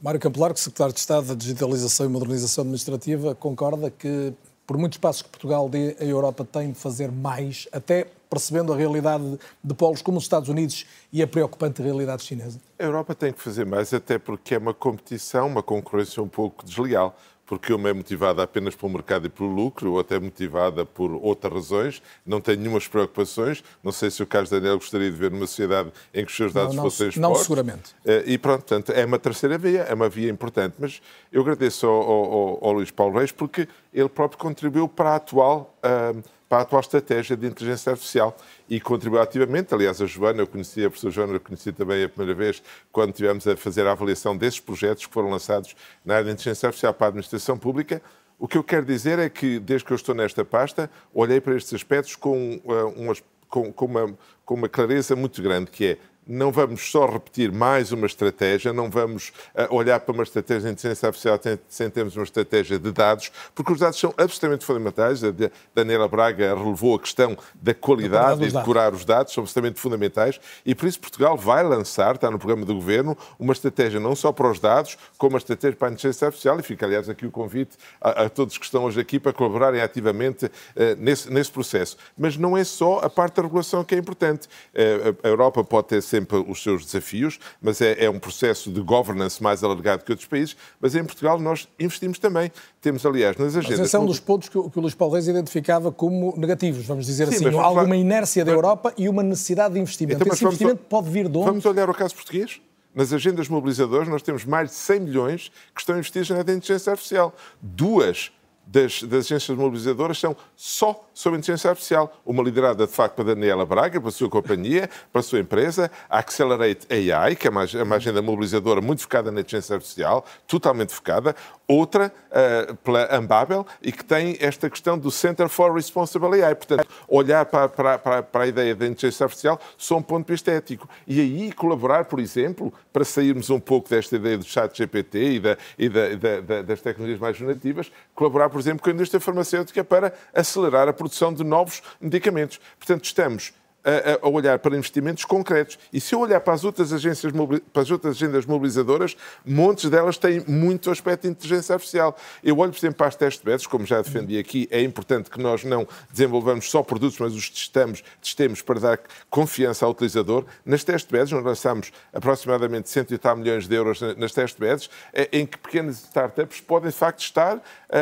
Speaker 2: Mário Campelar, secretário de Estado da Digitalização e Modernização Administrativa, concorda que, por muitos passos que Portugal dê, a Europa tem de fazer mais, até percebendo a realidade de polos como os Estados Unidos e a preocupante realidade chinesa?
Speaker 5: A Europa tem que fazer mais, até porque é uma competição, uma concorrência um pouco desleal porque uma é motivada apenas pelo mercado e pelo lucro, outra é motivada por outras razões, não tem nenhumas preocupações. Não sei se o Carlos Daniel gostaria de ver numa sociedade em que os seus dados
Speaker 2: não,
Speaker 5: não, fossem expostos.
Speaker 2: Não, seguramente.
Speaker 5: Eh, e pronto, portanto, é uma terceira via, é uma via importante. Mas eu agradeço ao, ao, ao Luís Paulo Reis porque ele próprio contribuiu para a atual. Uh, para a atual estratégia de inteligência artificial e contribuiu ativamente. Aliás, a Joana, eu conheci, a professora Joana, eu conheci também a primeira vez quando tivemos a fazer a avaliação desses projetos que foram lançados na área de inteligência artificial para a administração pública. O que eu quero dizer é que, desde que eu estou nesta pasta, olhei para estes aspectos com, uh, com, com, uma, com uma clareza muito grande, que é não vamos só repetir mais uma estratégia, não vamos uh, olhar para uma estratégia de inteligência artificial sem termos uma estratégia de dados, porque os dados são absolutamente fundamentais. A Daniela Braga relevou a questão da qualidade e de curar os dados, são absolutamente fundamentais, e por isso Portugal vai lançar, está no programa do Governo, uma estratégia não só para os dados, como uma estratégia para a inteligência artificial, e fica, aliás, aqui o convite a, a todos que estão hoje aqui para colaborarem ativamente uh, nesse, nesse processo. Mas não é só a parte da regulação que é importante. Uh, a Europa pode ter sempre os seus desafios, mas é, é, um processo de governance mais alargado que outros países. Mas em Portugal nós investimos também. Temos, aliás, nas agendas.
Speaker 2: Mas esse é um dos pontos que o, que o Luís Paulo Reis identificava como negativos, vamos dizer Sim, assim. Alguma falar... inércia da Europa e uma necessidade de investimento. Então, Esse investimento vamos... pode vir de onde?
Speaker 5: Vamos olhar o caso português? Nas agendas mobilizadoras, nós temos mais de 100 milhões que estão investidos na inteligência artificial. Duas das, das, agências mobilizadoras são só sobre inteligência artificial. Uma liderada, de facto, para Daniela Braga, para a sua companhia, para a sua empresa, a Accelerate AI, que é uma, é uma agenda mobilizadora muito focada na inteligência artificial, totalmente focada. Outra, uh, pela Ambabel, e que tem esta questão do Center for Responsible AI. Portanto, olhar para, para, para, para a ideia da inteligência artificial só um ponto de vista ético. E aí colaborar, por exemplo, para sairmos um pouco desta ideia do chat GPT e, da, e da, da, das tecnologias mais generativas, colaborar por exemplo, com a indústria farmacêutica para acelerar a produção de novos medicamentos. Portanto, estamos a, a, olhar para investimentos concretos. E se eu olhar para as outras agências, para as outras agendas mobilizadoras, montes delas têm muito aspecto de inteligência artificial. Eu olho, por exemplo, para as testbeds, como já defendi aqui, é importante que nós não desenvolvamos só produtos, mas os testamos, testemos para dar confiança ao utilizador. Nas testbeds, nós lançamos aproximadamente 180 milhões de euros nas testbeds, é, em que pequenas startups podem, de facto, testar uh,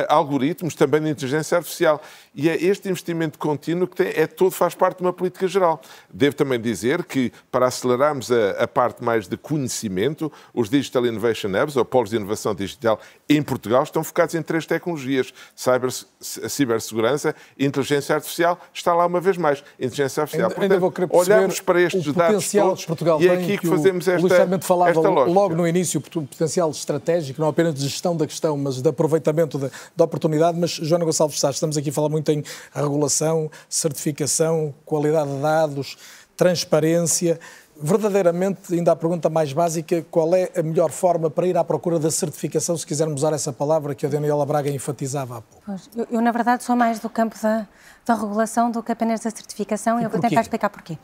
Speaker 5: algoritmos também de inteligência artificial. E é este investimento contínuo que tem, é todo, faz parte de uma política geral. Devo também dizer que, para acelerarmos a, a parte mais de conhecimento, os Digital Innovation Hubs, ou polos de inovação digital, em Portugal, estão focados em três tecnologias: cyber, cibersegurança e inteligência artificial. Está lá uma vez mais. Inteligência artificial.
Speaker 2: Ainda,
Speaker 5: Portanto, ainda olhamos para estes dados todos
Speaker 2: que Portugal
Speaker 5: e é aqui que, fazemos esta,
Speaker 2: o falava
Speaker 5: esta lógica.
Speaker 2: logo no início, o potencial estratégico, não apenas de gestão da questão, mas de aproveitamento da, da oportunidade. Mas, Joana Gonçalves Sá, estamos aqui a falar muito em regulação, certificação, qualidade de dados, transparência. Verdadeiramente, ainda a pergunta mais básica, qual é a melhor forma para ir à procura da certificação, se quisermos usar essa palavra que a Daniela Braga enfatizava há pouco?
Speaker 4: Pois, eu, eu, na verdade, sou mais do campo da, da regulação do que apenas da certificação e, eu vou tentar explicar porquê.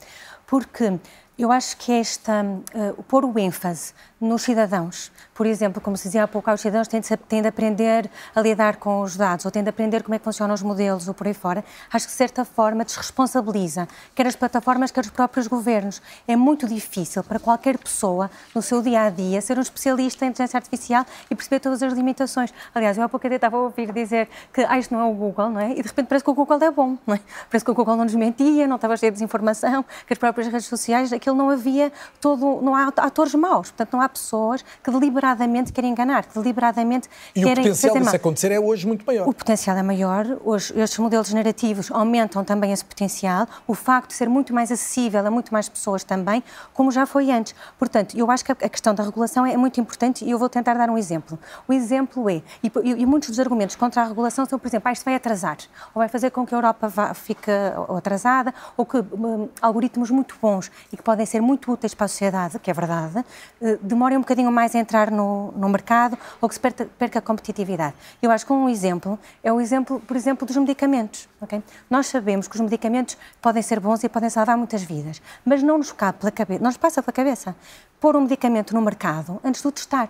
Speaker 4: Porque eu acho que esta, uh, pôr o ênfase nos cidadãos, por exemplo, como se dizia há pouco, os cidadãos têm de, têm de, aprender a lidar com os dados, ou têm de aprender como é que funcionam os modelos, ou por aí fora, acho que de certa forma desresponsabiliza quer as plataformas, quer os próprios governos. É muito difícil para qualquer pessoa, no seu dia a dia, ser um especialista em inteligência artificial e perceber todas as limitações. Aliás, eu há pouco estava a ouvir dizer que ah, isto não é o Google, não é? E de repente parece que o Google é bom, não é? Parece que o Google não nos mentia, não estava cheio de desinformação, que as próprias redes sociais, aquilo não havia todo, não há atores maus, portanto não há pessoas que deliberadamente querem enganar, que deliberadamente
Speaker 2: e
Speaker 4: querem
Speaker 2: fazer mal. o potencial disso acontecer é hoje muito maior.
Speaker 4: O potencial é maior, hoje estes modelos generativos aumentam também esse potencial, o facto de ser muito mais acessível a muito mais pessoas também, como já foi antes. Portanto, eu acho que a questão da regulação é muito importante e eu vou tentar dar um exemplo. O exemplo é, e, e muitos dos argumentos contra a regulação são, por exemplo, ah, isto vai atrasar, ou vai fazer com que a Europa vá, fique atrasada, ou que um, algoritmos muito bons e que podem ser muito úteis para a sociedade, que é verdade, uh, demorem um bocadinho mais a entrar no, no mercado ou que se perca, perca a competitividade. Eu acho que um exemplo é o exemplo, por exemplo, dos medicamentos. Okay? Nós sabemos que os medicamentos podem ser bons e podem salvar muitas vidas, mas não nos cabe pela cabeça, não nos passa pela cabeça pôr um medicamento no mercado antes de o testar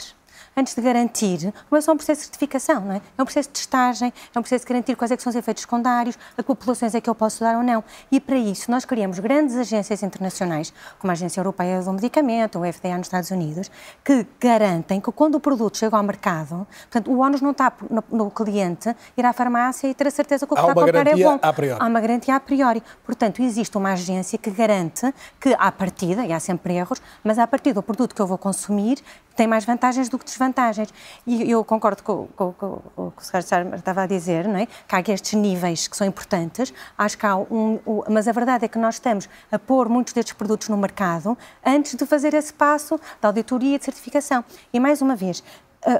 Speaker 4: antes de garantir, não é só um processo de certificação, não é? É um processo de testagem, é um processo de garantir quais é são os efeitos secundários, a que populações é que eu posso dar ou não. E para isso nós criamos grandes agências internacionais, como a Agência Europeia do Medicamento, o FDA nos Estados Unidos, que garantem que quando o produto chega ao mercado, portanto, o ónus não está no, no cliente ir à farmácia e ter a certeza que o que está a comprar é bom.
Speaker 2: A priori.
Speaker 4: Há uma garantia a priori. Portanto, existe uma agência que garante que, à partida, e há sempre erros, mas à partida o produto que eu vou consumir tem mais vantagens do que desvantagens. E eu concordo com, com, com, com o que o Sr. estava a dizer, não é? que há estes níveis que são importantes, acho que há um, um, mas a verdade é que nós estamos a pôr muitos destes produtos no mercado antes de fazer esse passo da auditoria e de certificação. E mais uma vez,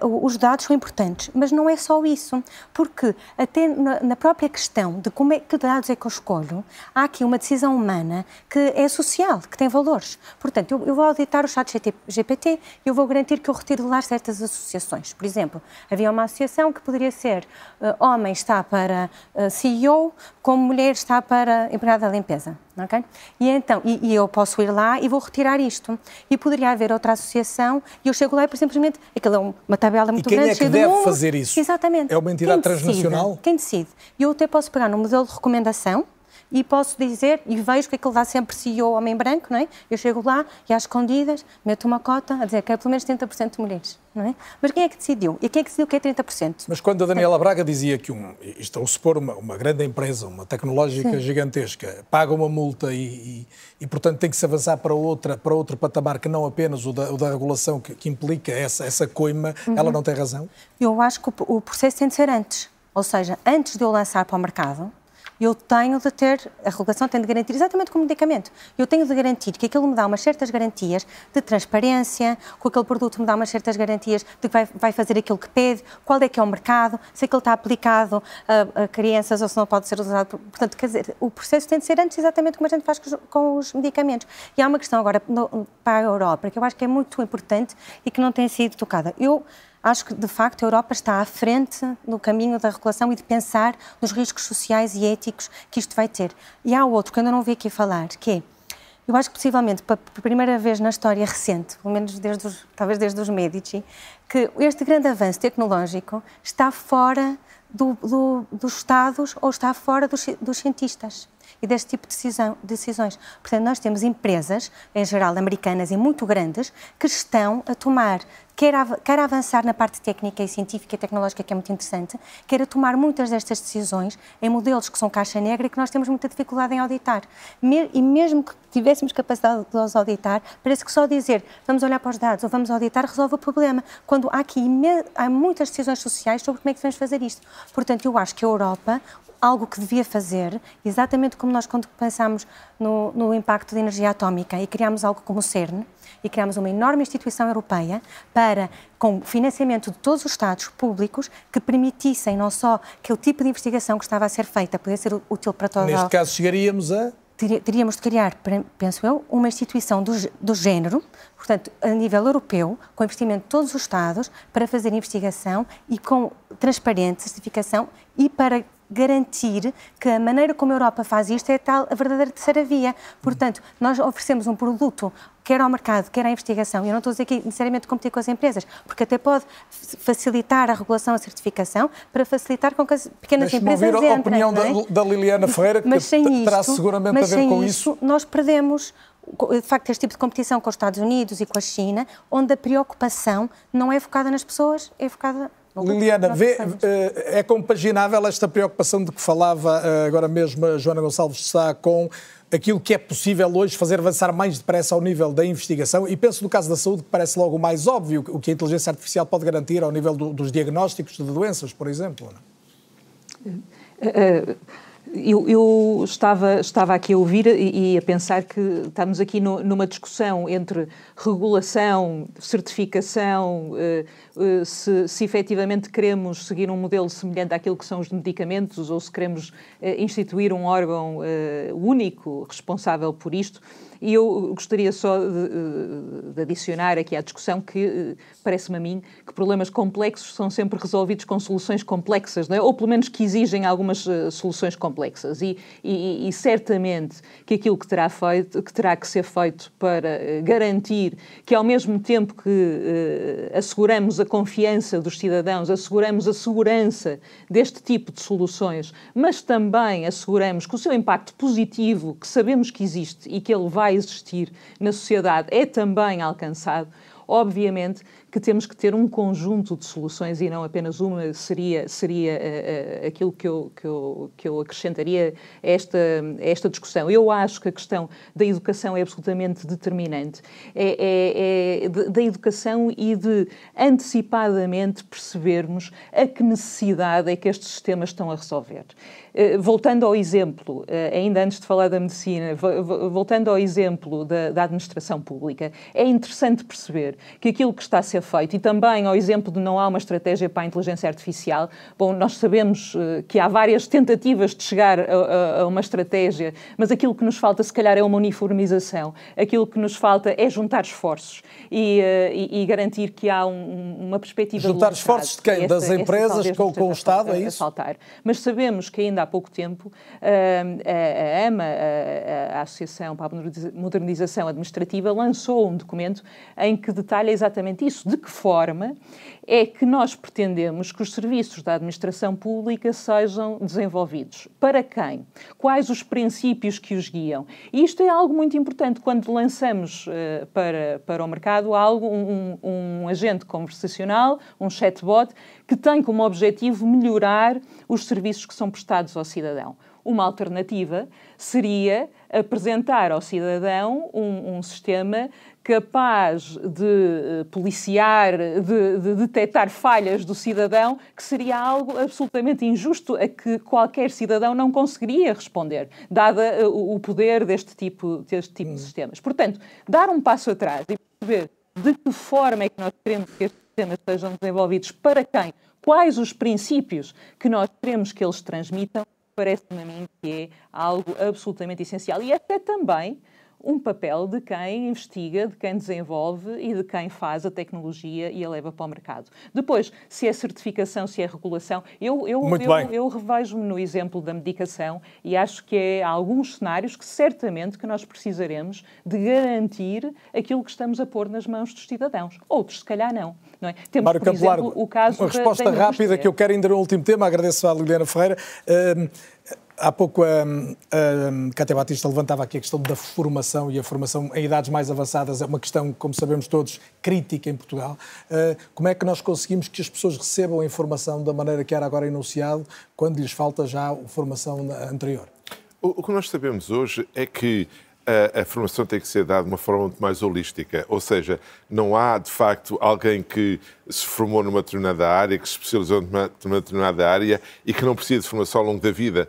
Speaker 4: Uh, os dados são importantes, mas não é só isso, porque até na, na, própria questão de como é, que dados é que eu escolho, há aqui uma decisão humana que é social, que tem valores. Portanto, eu, eu vou auditar o chat GPT e eu vou garantir que eu retiro de lá certas associações. Por exemplo, havia uma associação que poderia ser uh, homem está para uh, CEO, como mulher está para empregada da limpeza. Okay? E então, e, e, eu posso ir lá e vou retirar isto. E poderia haver outra associação e eu chego lá e, por simplesmente, aquilo é uma tabela muito
Speaker 2: e quem
Speaker 4: grande.
Speaker 2: é que deve fazer isso?
Speaker 4: Exatamente.
Speaker 2: É uma entidade
Speaker 4: quem
Speaker 2: transnacional?
Speaker 4: Decide? Quem decide? E eu até posso pegar no modelo de recomendação e posso dizer, e vejo que aquilo dá sempre CEO homem branco, não é? Eu chego lá e às escondidas meto uma cota a dizer que é pelo menos 30% de mulheres, não é? Mas quem é que decidiu? E quem é que decidiu que é 30%?
Speaker 2: Mas quando a Daniela Braga dizia que, um, isto ao supor uma, uma grande empresa, uma tecnológica Sim. gigantesca, paga uma multa e, e, e, portanto, tem que se avançar para, outra, para outro patamar que não apenas o da, o da regulação que, que, implica essa, essa coima, uhum. ela não tem razão?
Speaker 4: Eu acho que o, o processo tem de ser antes. Ou seja, antes de eu lançar para o mercado, eu tenho de ter, a regulação tem de garantir, exatamente como medicamento, eu tenho de garantir que aquilo me dá umas certas garantias de transparência, que aquele produto me dá umas certas garantias de que vai, vai fazer aquilo que pede, qual é que é o mercado, se aquilo está aplicado a, a crianças ou se não pode ser usado. Portanto, quer dizer, o processo tem de ser antes exatamente como a gente faz com os medicamentos. E há uma questão agora no, para a Europa que eu acho que é muito importante e que não tem sido tocada. Eu acho que, de facto, a Europa está à frente no caminho da regulação e de pensar nos riscos sociais e éticos que isto vai ter. E há outro que eu ainda não vi aqui falar, que é, eu acho que possivelmente, pela primeira vez na história recente, pelo menos desde os, talvez desde os Medici, que este grande avanço tecnológico está fora do, do, dos Estados ou está fora dos, dos cientistas e deste tipo de decisão, decisões. Portanto, nós temos empresas, em geral americanas e muito grandes, que estão a tomar quer, avançar na parte técnica e científica e tecnológica, que é muito interessante, quer a tomar muitas destas decisões em modelos que são caixa negra e que nós temos muita dificuldade em auditar. E mesmo que tivéssemos capacidade de os auditar, parece que só dizer vamos olhar para os dados ou vamos auditar resolve o problema, quando há aqui há muitas decisões sociais sobre como é que devemos fazer isto. Portanto, eu acho que a Europa, algo que devia fazer, exatamente como nós quando pensámos no, no impacto da energia atómica e criámos algo como o CERN, e criámos uma enorme instituição europeia para, com financiamento de todos os Estados públicos, que permitissem não só que o tipo de investigação que estava a ser feita pudesse ser útil para todos.
Speaker 2: Neste caso, chegaríamos a
Speaker 4: teríamos de criar, penso eu, uma instituição do, do, género, portanto, a nível europeu, com investimento de todos os Estados, para fazer investigação e com transparente certificação e para garantir que a maneira como a Europa faz isto é tal a verdadeira terceira via. Portanto, nós oferecemos um produto quer ao mercado, quer à investigação, e eu não estou a dizer aqui necessariamente competir com as empresas, porque até pode facilitar a regulação, a certificação, para facilitar com que as pequenas empresas entrem.
Speaker 2: a opinião é? da, Liliana Ferreira, que mas terá isto, seguramente mas a ver com isso.
Speaker 4: Nós perdemos de facto, este tipo de competição com os Estados Unidos e com a China, onde a preocupação não é focada nas pessoas, é focada
Speaker 2: Liliana, vê, eh, é compaginável esta preocupação de que falava eh, agora mesmo a Joana Gonçalves Sá com aquilo que é possível hoje fazer avançar mais depressa ao nível da investigação e penso no caso da saúde que parece logo mais óbvio o que a inteligência artificial pode garantir ao nível do, dos diagnósticos de doenças, por exemplo.
Speaker 8: Uh, eu, eu, estava, estava aqui a ouvir e, e a pensar que estamos aqui no, numa discussão entre regulação, certificação, eh, eh, se, se efetivamente queremos seguir um modelo semelhante àquilo que são os medicamentos ou se queremos eh, instituir um órgão eh, único responsável por isto. E eu gostaria só de, eh, de adicionar aqui à discussão que eh, parece-me a mim que problemas complexos são sempre resolvidos com soluções complexas, é? ou pelo menos que exigem algumas soluções complexas. E, e, e, certamente que aquilo que terá, feito, que terá que ser feito para garantir que, ao mesmo tempo que uh, asseguramos a confiança dos cidadãos, asseguramos a segurança deste tipo de soluções, mas também asseguramos que o seu impacto positivo, que sabemos que existe e que ele vai existir na sociedade, é também alcançado, obviamente que temos que ter um conjunto de soluções e não apenas uma, seria, seria uh, aquilo que eu, que, eu, que eu acrescentaria a esta, esta discussão. Eu acho que a questão da educação é absolutamente determinante. É, é, é da educação e de antecipadamente percebermos a que necessidade é que estes sistemas estão a resolver. Uh, voltando ao exemplo, ainda antes de falar da medicina, voltando ao exemplo da, da administração pública, é interessante perceber que aquilo que está a ser feito e também ao exemplo de não há uma estratégia para a inteligência artificial. Bom, nós sabemos uh, que há várias tentativas de chegar a, a, uma estratégia, mas aquilo que nos falta, se calhar, é uma uniformização. Aquilo que nos falta é juntar esforços e, e, e garantir que há um, uma perspectiva.
Speaker 2: Juntar esforços de quem? das empresas com, com o Estado, é isso?
Speaker 8: Faltar. Mas sabemos que ainda há pouco tempo a, AMA, a, Associação para a Modernização Administrativa, lançou um documento em que detalha exatamente isso de que forma é que nós pretendemos que os serviços da administração pública sejam desenvolvidos? Para quem? Quais os princípios que os guiam? E isto é algo muito importante quando lançamos uh, para, para o mercado algo, um, um agente conversacional, um chatbot, que tem como objetivo melhorar os serviços que são prestados ao cidadão. Uma alternativa seria apresentar ao cidadão um, um sistema capaz de eh, policiar, de, de detectar falhas do cidadão, que seria algo absolutamente injusto a que qualquer cidadão não conseguiria responder, dada eh, o poder deste tipo, deste tipo de sistemas. Portanto, dar um passo atrás e perceber de que forma é que nós queremos que estes sistemas sejam desenvolvidos, para quem, quais os princípios que nós queremos que eles transmitam, parece-me a mim que é algo absolutamente essencial. E esta é também um papel de quem investiga, de quem desenvolve e de quem faz a tecnologia e a leva para o mercado. Depois, se é certificação, se é regulação, eu, eu, eu, eu revejo-me no exemplo da medicação e acho que é alguns cenários que certamente que nós precisaremos de garantir aquilo que estamos a pôr nas mãos dos cidadãos. Outros, se calhar, não. não é? Temos,
Speaker 2: Mário
Speaker 8: por
Speaker 2: Campo
Speaker 8: exemplo, o caso
Speaker 2: uma
Speaker 8: da-
Speaker 2: resposta
Speaker 8: da
Speaker 2: rápida
Speaker 8: indústria.
Speaker 2: que eu quero ainda no último tema. Agradeço à Liliana Ferreira. Hum, Há pouco a, a Cátia Batista levantava aqui a questão da formação e a formação em idades mais avançadas é uma questão, como sabemos todos, crítica em Portugal. Uh, Como é que nós conseguimos que as pessoas recebam a informação da maneira que era agora enunciado, quando lhes falta já a formação anterior?
Speaker 5: O, o que nós sabemos hoje é que a, a formação tem que ser dada de uma forma muito mais holística, ou seja, não há de facto alguém que se formou numa determinada área, que se especializou numa determinada área e que não precisa de formação ao longo da vida.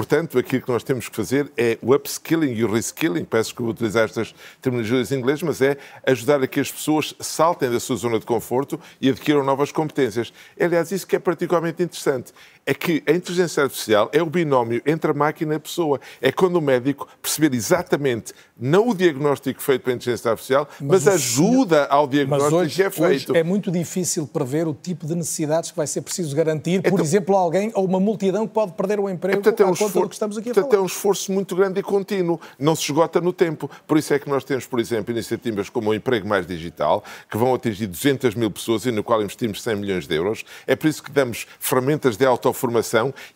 Speaker 5: Portanto, aquilo que nós temos que fazer é o upskilling e o reskilling. Peço que vou utilizar estas terminologias em inglês, mas é ajudar a que as pessoas saltem da sua zona de conforto e adquiram novas competências. É, aliás, isso que é particularmente interessante. É que a inteligência artificial é o binómio entre a máquina e a pessoa. É quando o médico perceber exatamente não o diagnóstico feito pela inteligência artificial, mas,
Speaker 2: o
Speaker 5: ajuda ao
Speaker 2: Mas
Speaker 5: diagnóstico
Speaker 2: hoje,
Speaker 5: que é feito.
Speaker 2: é muito difícil prever o tipo de necessidades que vai ser preciso garantir, por
Speaker 5: Então-
Speaker 2: exemplo, a alguém ou uma multidão que pode perder o emprego
Speaker 5: Portanto, é um
Speaker 2: à conta
Speaker 5: esfor-
Speaker 2: do que estamos aqui a
Speaker 5: portanto,
Speaker 2: falar.
Speaker 5: é um esforço muito grande e contínuo. Não se esgota no tempo. Por isso é que nós temos, por exemplo, iniciativas como o Emprego Mais Digital, que vão atingir 200 mil pessoas e no qual investimos 100 milhões de euros. É por isso que damos ferramentas de autoformação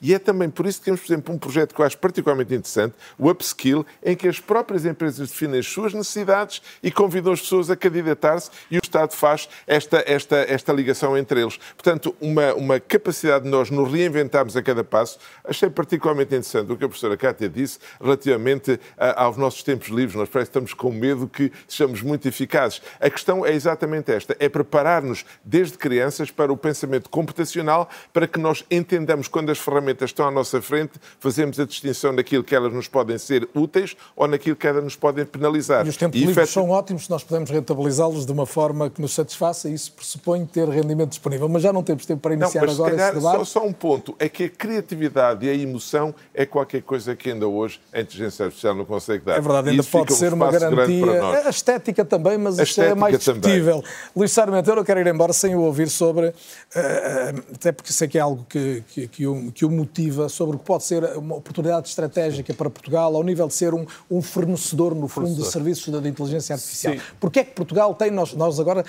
Speaker 5: e é também por isso que temos, por exemplo, um projeto que eu acho particularmente interessante, o Upskill, em que as próprias empresas definem as suas necessidades e convidam as pessoas a candidatar-se e o Estado faz esta, esta, esta ligação entre eles. Portanto, uma, uma capacidade de nós nos reinventarmos a cada passo. Achei particularmente interessante o que a professora Cátia disse relativamente a- aos nossos tempos livres. Nós parece que estamos com medo que sejamos muito eficazes. A questão é exatamente esta, é preparar-nos desde crianças para o pensamento computacional para que nós entendamos quando as ferramentas estão à nossa frente, fazemos a distinção naquilo que elas nos podem ser úteis ou naquilo que elas nos podem penalizar.
Speaker 2: E os tempos
Speaker 5: E,
Speaker 2: livres são ótimos se nós podemos rentabilizá-los de uma forma que nos satisfaça e isso pressupõe ter rendimento disponível. Mas já não temos tempo para
Speaker 5: Não,
Speaker 2: iniciar
Speaker 5: mas se
Speaker 2: agora
Speaker 5: calhar
Speaker 2: esse debate.
Speaker 5: só, só um ponto, é que a criatividade e a emoção é qualquer coisa que ainda hoje a inteligência artificial não consegue dar.
Speaker 2: É verdade, ainda
Speaker 5: isso
Speaker 2: pode
Speaker 5: um
Speaker 2: ser uma garantia. A estética também, mas
Speaker 5: A
Speaker 2: isto é mais discutível. Luís Sarmento, eu não quero ir embora sem o ouvir sobre, eh, até porque sei que é algo que, que, que, o, que o motiva, sobre o que pode ser uma oportunidade estratégica para Portugal, ao nível de ser um, um fornecedor, no fundo, de serviços da, inteligência artificial.
Speaker 3: Sim.
Speaker 2: Porquê é que Portugal tem, nós, nós agora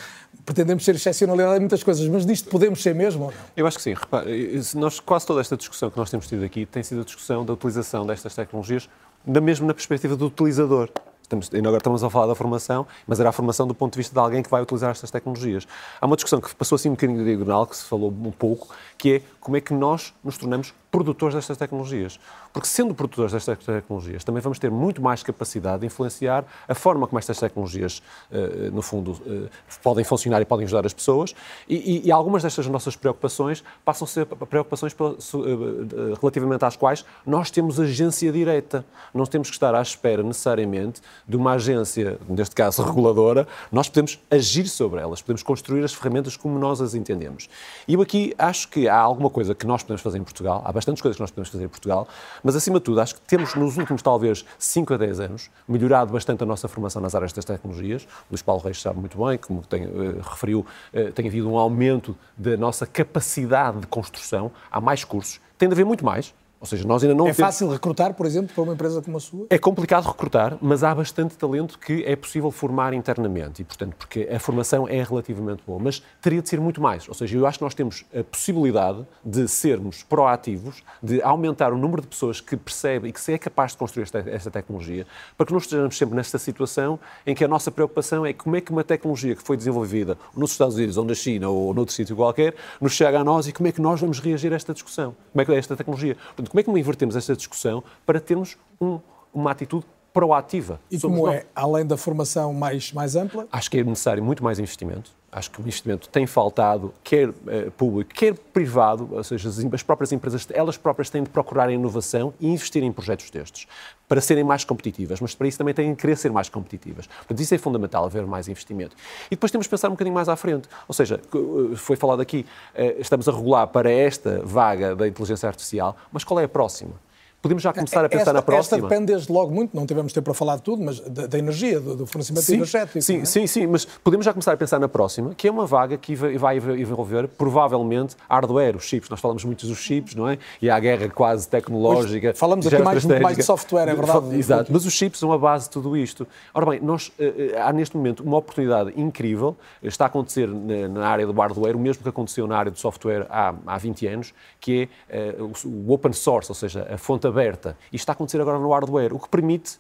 Speaker 2: pretendemos ser excepcionalidade em muitas coisas, mas disto podemos ser mesmo?
Speaker 3: Eu acho que sim. Repare, nós, quase toda esta discussão que nós temos tido aqui tem sido a discussão da utilização destas tecnologias, da mesmo na perspectiva do utilizador. Estamos, ainda agora estamos a falar da formação, mas era a formação do ponto de vista de alguém que vai utilizar estas tecnologias. Há uma discussão que passou assim um bocadinho de diagonal, que se falou um pouco, que é como é que nós nos tornamos produtores destas tecnologias. Porque sendo produtores destas tecnologias, também vamos ter muito mais capacidade de influenciar a forma como estas tecnologias, eh, no fundo, eh, podem funcionar e podem ajudar as pessoas. E, algumas destas nossas preocupações passam a ser preocupações eh, relativamente às quais nós temos agência direta. Não temos que estar à espera necessariamente de uma agência, neste caso reguladora, nós podemos agir sobre elas, podemos construir as ferramentas como nós as entendemos. E eu aqui acho que há alguma coisa que nós podemos fazer em Portugal, há bastantes coisas que nós podemos fazer em Portugal, mas acima de tudo acho que temos nos últimos talvez 5 a 10 anos melhorado bastante a nossa formação nas áreas das tecnologias. O Luís Paulo Reis sabe muito bem, como tem, eh, referiu, eh, tem havido um aumento da nossa capacidade de construção, há mais cursos, tem de haver muito mais. Ou seja, nós ainda não
Speaker 2: É
Speaker 3: temos...
Speaker 2: fácil recrutar, por exemplo, para uma empresa como a sua?
Speaker 3: É complicado recrutar, mas há bastante talento que é possível formar internamente e, portanto, porque a formação é relativamente boa, mas teria de ser muito mais. Ou seja, eu acho que nós temos a possibilidade de sermos proativos, de aumentar o número de pessoas que percebe e que se é capaz de construir esta, esta tecnologia, para que não estejamos sempre nesta situação em que a nossa preocupação é como é que uma tecnologia que foi desenvolvida nos Estados Unidos ou na China ou noutro sítio qualquer nos chega a nós e como é que nós vamos reagir a esta discussão, como é que é esta tecnologia. Portanto, como é que não invertemos esta discussão para termos um- uma atitude proativa?
Speaker 2: E como
Speaker 3: nós.
Speaker 2: é, além da formação mais, mais ampla,
Speaker 3: Acho que é necessário muito mais investimento. Acho que o investimento tem faltado, quer eh, público, quer privado, ou seja, as, as próprias empresas, elas próprias têm de procurar inovação e investir em projetos destes, para serem mais competitivas, mas para isso também têm de querer ser mais competitivas. Portanto, isso é fundamental, haver mais investimento. E depois temos de pensar um bocadinho mais à frente. Ou seja, eh, foi falado aqui, eh, estamos a regular para esta vaga da inteligência artificial, mas qual é a próxima? Podemos já começar a pensar
Speaker 2: esta,
Speaker 3: na próxima.
Speaker 2: Esta depende desde logo muito, não tivemos tempo para falar de tudo, mas da, da energia, do, do fornecimento
Speaker 3: sim,
Speaker 2: energético.
Speaker 3: Sim,
Speaker 2: é?
Speaker 3: sim, sim, mas podemos já começar a pensar na próxima, que é uma vaga que vai envolver, provavelmente, hardware, os chips. Nós falamos muito dos chips, não é? E há a guerra quase tecnológica.
Speaker 2: Falamos aqui mais, mais de software, é verdade.
Speaker 3: Exato, mas os chips são a base de tudo isto. Ora bem, nós, eh, há neste momento uma oportunidade incrível, está a acontecer na, na área do hardware, o mesmo que aconteceu na área do software há, há 20 anos, que é uh, o open source, ou seja, a fonte aberta. E está a acontecer agora no hardware, o que permite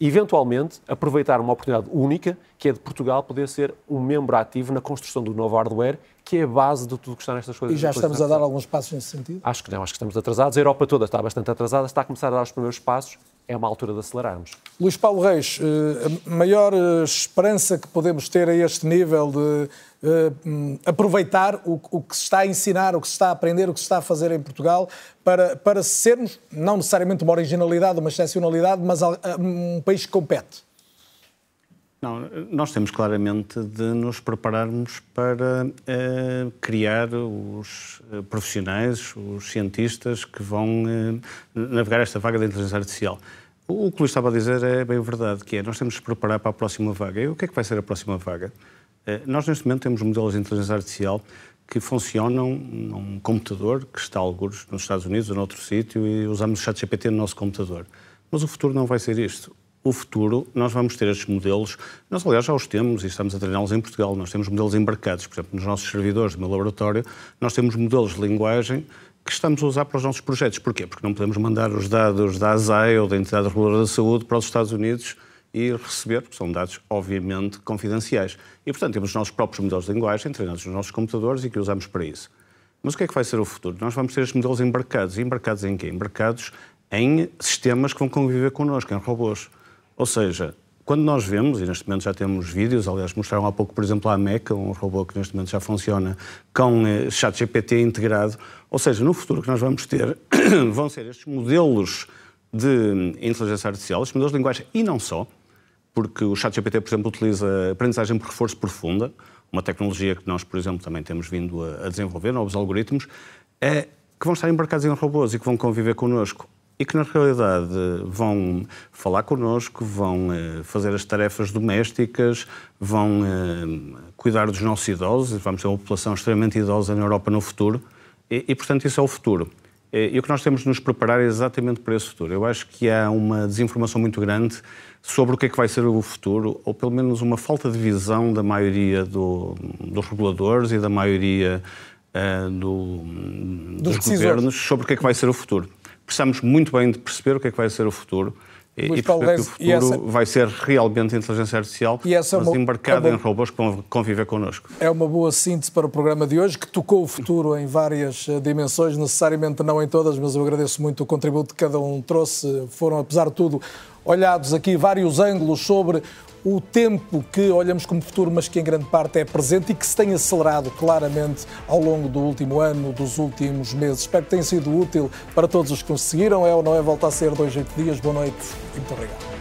Speaker 3: eventualmente, aproveitar uma oportunidade única, que é de Portugal poder ser um membro ativo na construção do novo hardware, que é a base de tudo que está nestas coisas.
Speaker 2: E já estamos a dar alguns passos nesse sentido?
Speaker 3: Acho que não, acho que estamos atrasados. A Europa toda está bastante atrasada, está a começar a dar os primeiros passos. É uma altura de acelerarmos.
Speaker 2: Luís Paulo Reis, eh, a maior eh, esperança que podemos ter a este nível de uh, aproveitar o, o, que se está a ensinar, o que se está a aprender, o que se está a fazer em Portugal, para, para sermos, não necessariamente uma originalidade, uma excepcionalidade, mas um país que compete?
Speaker 6: Não, nós temos claramente de nos prepararmos para uh, criar os profissionais, os cientistas que vão navegar esta vaga da inteligência artificial. O, o que o Luís estava a dizer é bem verdade, que é nós temos de preparar para a próxima vaga. E o que é que vai ser a próxima vaga? Nós, neste momento, temos modelos de inteligência artificial que funcionam num computador que está, alguns nos Estados Unidos ou noutro sítio, e usamos o ChatGPT no nosso computador. Mas o futuro não vai ser isto o futuro, nós vamos ter estes modelos. Nós, aliás, já os temos e estamos a treiná-los em Portugal. Nós temos modelos embarcados, por exemplo, nos nossos servidores do meu laboratório, nós temos modelos de linguagem que estamos a usar para os nossos projetos. Porquê? Porque não podemos mandar os dados da ASAI ou da Entidade Reguladora da Saúde para os Estados Unidos e receber, porque são dados, obviamente, confidenciais. E, portanto, temos os nossos próprios modelos de linguagem treinados nos nossos computadores e que usamos para isso. Mas o que é que vai ser o futuro? Nós vamos ter estes modelos embarcados. E embarcados em quê? Embarcados em sistemas que vão conviver connosco, em robôs. Ou seja, quando nós vemos, e neste momento já temos vídeos, aliás, mostraram há pouco, por exemplo, a Meca, um robô que neste momento já funciona com eh, chat GPT integrado. Ou seja, no futuro que nós vamos ter, vão ser estes modelos de inteligência artificial, estes modelos de linguagem, e não só, porque o chat GPT, por exemplo, utiliza aprendizagem por reforço profunda, uma tecnologia que nós, por exemplo, também temos vindo a, desenvolver, novos algoritmos, é, que vão estar embarcados em robôs e que vão conviver connosco e que na realidade vão falar connosco, vão eh, fazer as tarefas domésticas, vão eh, cuidar dos nossos idosos, vamos ter uma população extremamente idosa na Europa no futuro e, e portanto, isso é o futuro. E o que nós temos de nos preparar é exatamente para esse futuro. Eu acho que há uma desinformação muito grande sobre o que é que vai ser o futuro, ou pelo menos uma falta de visão da maioria do, dos reguladores e da maioria uh, do, dos, dos governos sobre o que é que vai ser o futuro precisamos muito bem de perceber o que é que vai ser o futuro Luís e perceber que o futuro essa... vai ser realmente inteligência artificial, e essa é mas é uma... embarcada é uma... em robôs que vão conviver connosco.
Speaker 2: É uma boa síntese para o programa de hoje, que tocou o futuro em várias eh, dimensões, necessariamente não em todas, mas eu agradeço muito o contributo que cada um trouxe. Foram, apesar de tudo, olhados aqui vários ângulos sobre o tempo que olhamos como futuro, mas que em grande parte é presente e que se tem acelerado claramente ao longo do último ano, dos últimos meses. Espero que tenha sido útil para todos os que nos seguiram. É ou não é? Volta a ser dois, oito dias. Boa noite e muito obrigado.